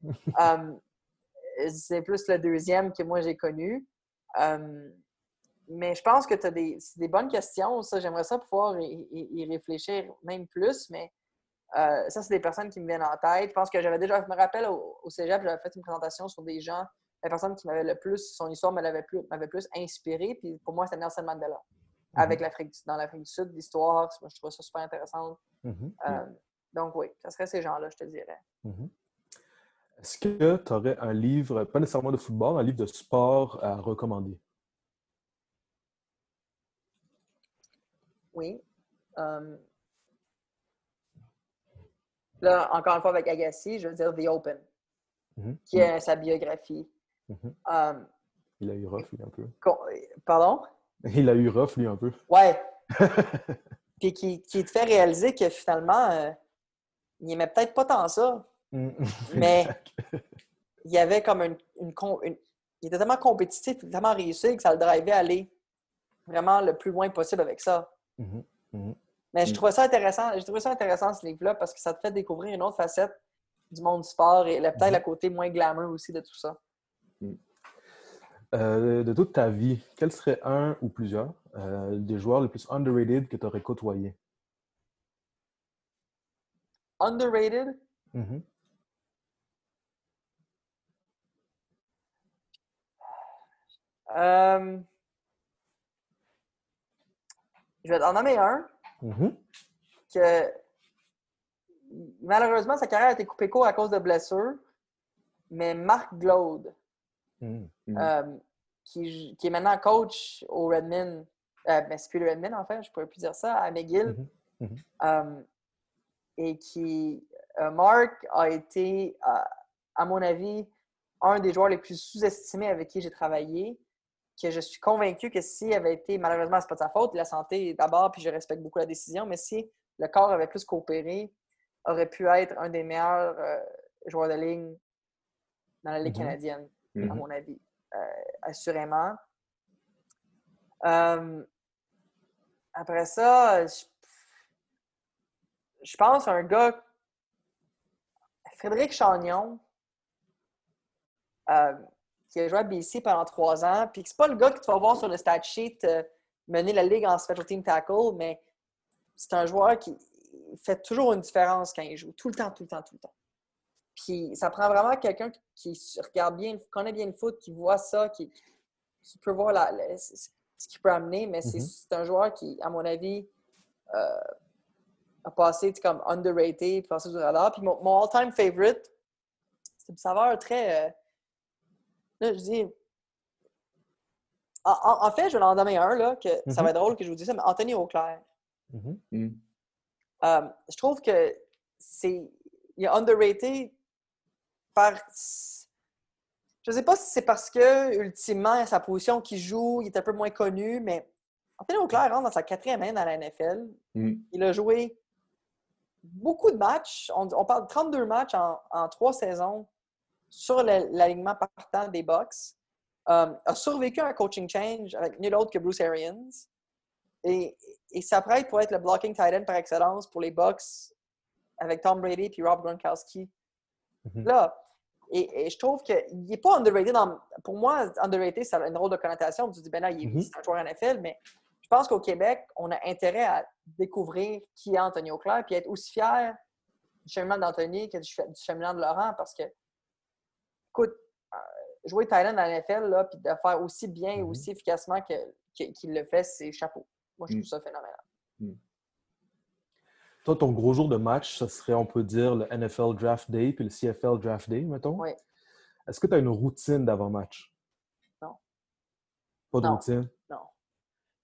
C'est plus le deuxième que moi j'ai connu. Mais je pense que tu as des, des, bonnes questions. Ça, j'aimerais ça pouvoir y, réfléchir même plus, mais ça, c'est des personnes qui me viennent en tête. Je pense que j'avais déjà, je me rappelle au, au cégep, j'avais fait une présentation sur des gens, la personne qui m'avait le plus, son histoire m'avait plus, plus inspiré. Puis pour moi, c'était Nelson Mandela. Mm-hmm. Avec l'Afrique, dans l'Afrique du Sud, l'histoire, je trouve ça super intéressant. Mm-hmm. donc oui, ce serait ces gens-là, je te dirais. Mm-hmm. Est-ce que tu aurais un livre, pas nécessairement de football, un livre de sport à recommander? Oui. Euh, là, encore une fois, avec Agassi, je veux dire The Open, mm-hmm. qui est sa biographie. Mm-hmm. Euh, il a eu rough, lui, un peu. Pardon? Il a eu rough, lui, un peu. Ouais. Puis qui, qui, te fait réaliser que finalement, euh, il n'aimait peut-être pas tant ça. Mm. Mais il y avait comme une, Il était tellement compétitif, tellement réussi que ça le drivait à aller vraiment le plus loin possible avec ça. Mm-hmm. Mm-hmm. Mais je mm. trouvais ça intéressant. J'ai trouvé ça intéressant ce livre-là parce que ça te fait découvrir une autre facette du monde du sport et peut-être le mm-hmm. côté moins glamour aussi de tout ça. Mm. Euh, de toute ta vie, quel serait un ou plusieurs euh, des joueurs les plus underrated que tu aurais côtoyé? Underrated? Euh, je vais en nommer un. Mm-hmm. Que malheureusement, sa carrière a été coupée court à cause de blessures. Mais Marc Glaude, mm-hmm. euh, qui, est maintenant coach au Redmond, euh, ben, c'est plus le Redmond en fait, je pourrais plus dire ça, à McGill. Euh, et qui, Marc a été, à mon avis, un des joueurs les plus sous-estimés avec qui j'ai travaillé que je suis convaincu que s'il avait été, malheureusement, c'est pas de sa faute, la santé d'abord, puis je respecte beaucoup la décision, mais si le corps avait plus coopéré, aurait pu être un des meilleurs euh, joueurs de ligne dans la Ligue mm-hmm. canadienne, à mm-hmm. mon avis, euh, assurément. Euh, après ça, je, je, pense à un gars, Frédéric Chagnon, qui a joué à BC pendant trois ans. Puis c'est pas le gars que tu vas voir sur le stat sheet euh, mener la ligue en special team tackle, mais c'est un joueur qui fait toujours une différence quand il joue. Tout le temps, tout le temps, tout le temps. Puis ça prend vraiment quelqu'un qui regarde bien, connaît bien le foot, qui voit ça, qui, peut voir la, ce qu'il peut amener, mais c'est mm-hmm. un joueur qui, à mon avis, euh, a passé comme underrated, passé du radar. Puis mon, all-time favorite, c'est une saveur très. Euh, Là, je dis. En, fait, je vais en donner un, là, que ça va mm-hmm. être drôle que je vous dise ça, mais Anthony Auclair. Mm-hmm. Mm. Euh, je trouve que c'est. Il est underrated par. Je ne sais pas si c'est parce que, ultimement, sa position qu'il joue, il est un peu moins connu, mais Anthony Auclair rentre dans sa quatrième année dans la NFL. Mm. Il a joué beaucoup de matchs. On, parle de 32 matchs en, en trois saisons sur l'alignement partant des Bucks, euh, a survécu un coaching change avec nul autre que Bruce Arians et, et s'apprête pour être le blocking tight end par excellence pour les Bucks avec Tom Brady et Rob Gronkowski. Mm-hmm. Là, et, je trouve qu'il n'est pas underrated. pour moi, underrated, ça a une rôle de connotation. Tu dis, ben là, il est un joueur NFL, mais je pense qu'au Québec, on a intérêt à découvrir qui est Anthony Auclair et être aussi fier du cheminement d'Anthony que du, cheminement de Laurent parce que écoute, euh, jouer Thailand dans la NFL, là, puis de faire aussi bien et mhm. aussi efficacement qu'il le fait, c'est chapeau. Moi, je trouve mm. ça phénoménal. Mm. Toi, ton gros jour de match, ce serait, on peut dire, le NFL Draft Day puis le CFL Draft Day, mettons. Oui. Est-ce que tu as une routine d'avant-match? Non. Pas de routine? Non.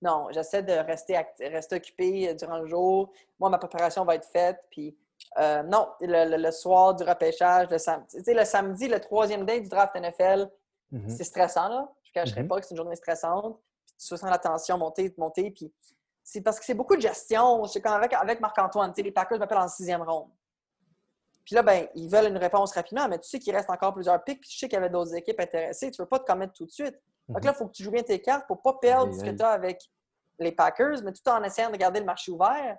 Non, j'essaie de rester, rester occupé euh, durant le jour. Moi, ma préparation va être faite, puis euh, non, le, soir du repêchage, le samedi. le samedi, le troisième day du draft NFL, mhm. c'est stressant, là. Je ne cacherai mhm. pas que c'est une journée stressante. tu sens la tension monter, monter, puis c'est parce que c'est beaucoup de gestion. C'est comme avec, avec Marc-Antoine, les Packers m'appellent en sixième ronde. Puis là, ben, ils veulent une réponse rapidement, mais tu sais qu'il reste encore plusieurs pics, puis tu sais qu'il y avait d'autres équipes intéressées. Tu ne veux pas te commettre tout de suite. Donc là, il faut que tu joues bien tes cartes pour ne pas perdre ce que tu as avec les Packers, mais tout en essayant de garder le marché ouvert.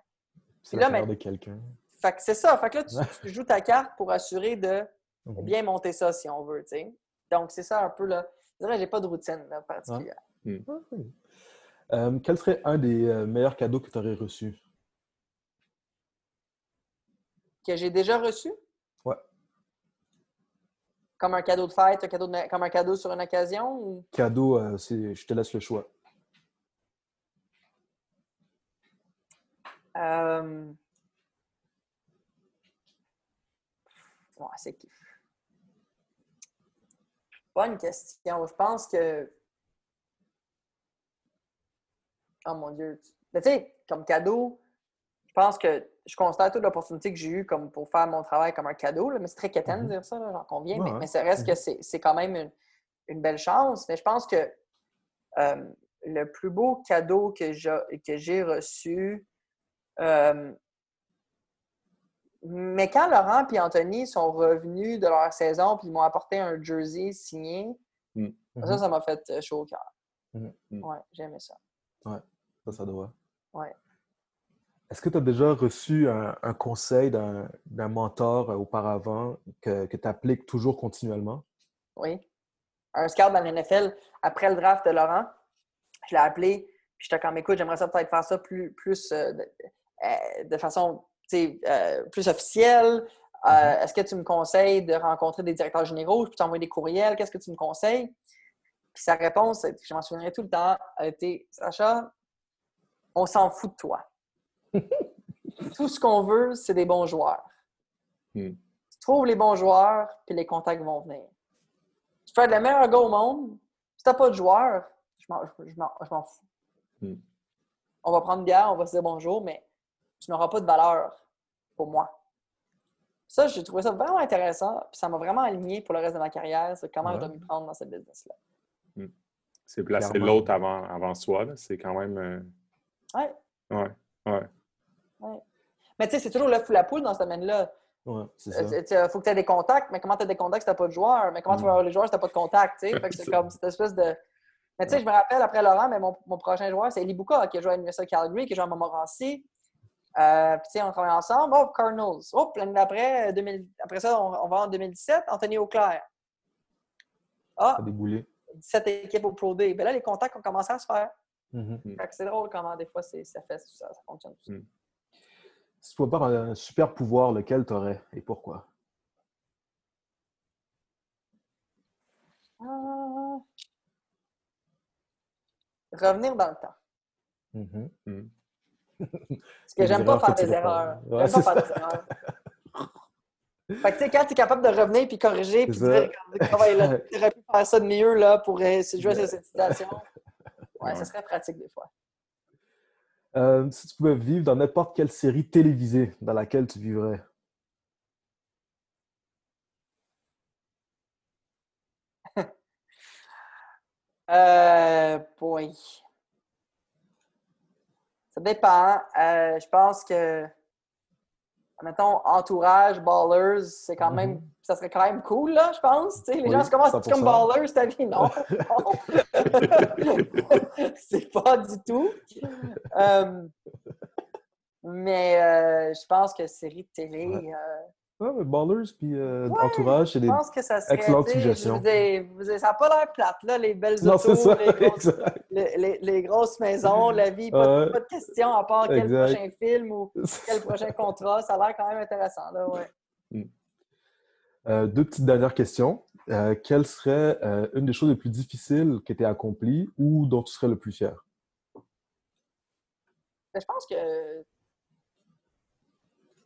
C'est la mais... de quelqu'un. Fait que c'est ça. Fait que là, tu, joues ta carte pour assurer de mhm. bien monter ça si on veut, tu sais. Donc, c'est ça un peu, là. C'est vrai, j'ai pas de routine particulière. Hmm. Euh, quel serait un des euh, meilleurs cadeaux que tu aurais reçu? Que j'ai déjà reçu? Ouais. Comme un cadeau de fête, un cadeau comme un cadeau sur une occasion? Ou... Cadeau, euh, je te laisse le choix. Euh... c'est Bonne question. Je pense que. Oh mon Dieu. Mais tu sais, comme cadeau, je pense que je constate toute l'opportunité que j'ai eue comme pour faire mon travail comme un cadeau. mais c'est très quétaine de mm-hmm. dire ça, j'en conviens. mais, ça reste que mm-hmm. c'est quand même une, belle chance. Mais je pense que euh, le plus beau cadeau que j'ai reçu, euh, mais quand Laurent et Anthony sont revenus de leur saison puis ils m'ont apporté un jersey signé, mm. ça, ça m'a fait euh, chaud au cœur. Mm. Mm. Ouais, j'ai aimé ça. Ouais, ça, ça doit. Ouais. Est-ce que tu as déjà reçu un, conseil d'un mentor euh, auparavant que, que tu appliques toujours continuellement? Oui. Un scout dans l'NFL, après le draft de Laurent, je l'ai appelé, puis j'étais comme, écoute, j'aimerais ça peut-être faire ça plus, plus euh, de façon euh, plus officiel? Euh, mm-hmm. Est-ce que tu me conseilles de rencontrer des directeurs généraux? Je peux t'envoyer des courriels? Qu'est-ce que tu me conseilles? Puis sa réponse, je m'en souviendrai tout le temps, a été Sacha, on s'en fout de toi. tout ce qu'on veut, c'est des bons joueurs. Mm. Tu trouves les bons joueurs, puis les contacts vont venir. Tu fais de la meilleure go au monde, si tu n'as pas de joueurs, je m'en fous. Mm. On va prendre une bière, on va se dire bonjour, mais tu n'auras pas de valeur pour moi. Ça, j'ai trouvé ça vraiment intéressant. Puis ça m'a vraiment aligné pour le reste de ma carrière sur comment je dois m'y prendre dans cette business-là. Hmm. C'est placer l'autre avant, avant soi. C'est quand même. Euh... Ouais. Ouais. Ouais. ouais. Mais tu sais, c'est toujours le fou la poule dans ce domaine-là. Ouais, c'est ça. Il faut que tu aies des contacts, mais comment tu as des contacts si tu n'as pas de joueurs? Mais comment tu vas avoir les joueurs si tu n'as pas de contacts? Fait que c'est comme cette espèce de. Mais tu sais, je me rappelle après Laurent, mais mon, mon prochain joueur, c'est Eli Bouka qui a joué à l'Université Calgary, qui a joué à Montmorency. Euh, puis, tu sais, on travaille ensemble. Oh, Cardinals. Oh, l'année d'après, après ça, on, va en 2017, Anthony Auclair. Ah, oh, déboulé. 17 équipes au Pro D. Ben là, les contacts ont commencé à se faire. Mm-hmm. C'est drôle comment des fois ça fait ça, ça fonctionne. Mm. Si tu pouvais avoir un super pouvoir, lequel tu aurais et pourquoi? Euh, revenir dans le temps. Mm-hmm. Mm. Parce que j'aime pas faire des erreurs. J'aime pas faire des erreurs. Fait que, tu sais, quand tu es capable de revenir puis corriger, puis dire, tu aurais pu faire ça de mieux là, pour jouer sur cette situation, ouais, ça serait pratique des fois. Euh, si tu pouvais vivre dans n'importe quelle série télévisée dans laquelle tu vivrais? euh, boy. Ça dépend. Euh, je pense que, mettons, entourage, ballers, c'est quand même, mm-hmm. ça serait quand même cool, là, je pense. les gens se commencent comme ballers, ta vie. Non, c'est pas du tout. Euh, mais euh, je pense que série de télé, Ouais, Ballers puis euh, Entourage, c'est des excellentes suggestions. Vous ça n'a pas l'air plate, là, les belles non, autos, les, grosses, les, les, grosses, maisons, la vie, pas, de questions à part quel prochain film ou quel prochain contrat. Ça a l'air quand même intéressant. Là, ouais. Hmm. Euh, deux petites dernières questions. Euh, quelle serait une des choses les plus difficiles qui été accomplie ou dont tu serais le plus fier? Ben, je pense que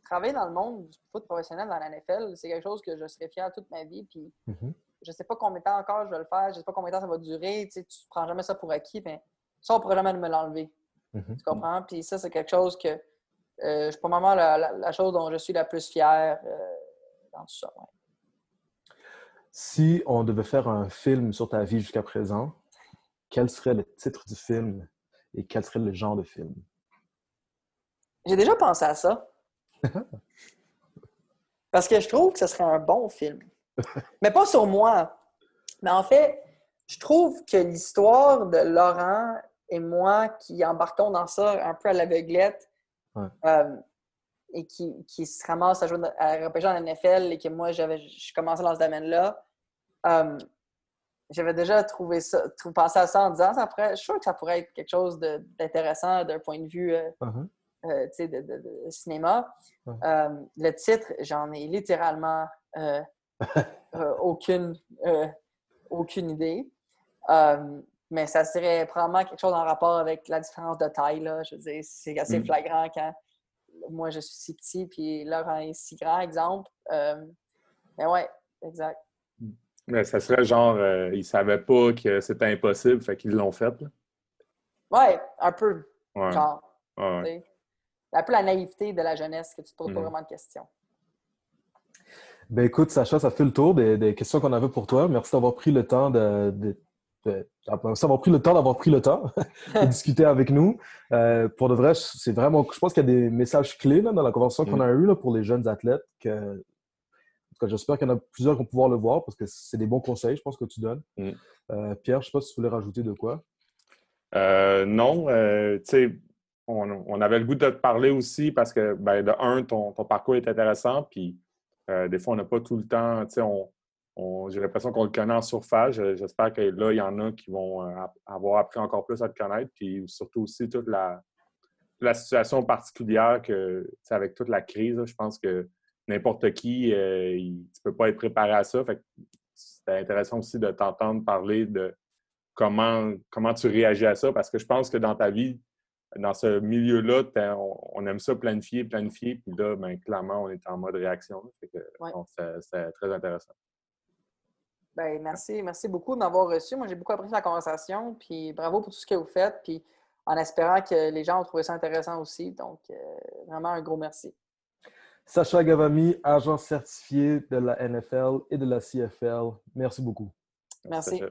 travailler dans le monde du foot professionnel dans la NFL, c'est quelque chose que je serais fier toute ma vie. Puis mm-hmm. je sais pas combien de temps encore je vais le faire, je sais pas combien de temps ça va durer. Tu, sais, tu prends jamais ça pour acquis, mais ça, on pourrait jamais me l'enlever. Mm-hmm. Tu comprends? Puis ça, c'est quelque chose que euh, je probablement la, la, chose dont je suis la plus fière euh, dans tout ça. Si on devait faire un film sur ta vie jusqu'à présent, quel serait le titre du film et quel serait le genre de film? J'ai déjà pensé à ça. Parce que je trouve que ce serait un bon film. Mais pas sur moi. Mais en fait, je trouve que l'histoire de Laurent et moi qui embarquons dans ça un peu à l'aveuglette euh, et qui, qui, se ramasse à jouer à repêcher en NFL et que moi, j'avais, je commençais dans ce domaine-là, euh, j'avais déjà trouvé ça, pensé à ça en disant, ça pourrait, je suis sûr que ça pourrait être quelque chose d'intéressant d'un point de vue euh, uh-huh. de, cinéma. le titre, j'en ai littéralement aucune, aucune idée. Mais ça serait probablement quelque chose en rapport avec la différence de taille. Là. Je veux dire, c'est assez mm. flagrant quand moi je suis si petit puis Laurent est si grand, exemple. Euh, mais ouais, exact. Mais ça serait genre, euh, ils ne savaient pas que c'était impossible, fait qu'ils l'ont fait. Là. Ouais, un peu. Genre. Un peu la naïveté de la jeunesse que tu te poses pas mm. vraiment de questions. Ben écoute, Sacha, ça fait le tour des, questions qu'on avait pour toi. Merci d'avoir pris le temps de ça m'a pris le temps d'avoir pris le temps de discuter avec nous. Euh, pour de vrai, c'est vraiment, je pense qu'il y a des messages clés dans la conversation qu'on a mm. eue pour les jeunes athlètes. Que, j'espère qu'il y en a plusieurs qui vont pouvoir le voir parce que c'est des bons conseils, je pense, que tu donnes. Mm. Euh, Pierre, je ne sais pas si tu voulais rajouter de quoi. Euh, non, tu sais, on, avait le goût de te parler aussi parce que, ben, de un, ton, ton parcours est intéressant, puis des fois, on n'a pas tout le temps, tu sais, on j'ai l'impression qu'on le connaît en surface. J'espère que là, il y en a qui vont euh, avoir appris encore plus à te connaître. Puis surtout aussi toute la, la situation particulière que, avec toute la crise, je pense que n'importe qui, euh, il, tu ne peux pas être préparé à ça. c'est intéressant aussi de t'entendre parler de comment, comment tu réagis à ça parce que je pense que dans ta vie, dans ce milieu-là, on, aime ça planifier, planifier, puis là, ben, clairement, on est en mode réaction. c'est très intéressant. Ben, merci, merci beaucoup de m'avoir reçu. Moi, j'ai beaucoup apprécié la conversation. Puis bravo pour tout ce que vous faites. Puis en espérant que les gens ont trouvé ça intéressant aussi. Donc, euh, vraiment un gros merci. Sacha Gavami, agent certifié de la NFL et de la CFL. Merci beaucoup. merci.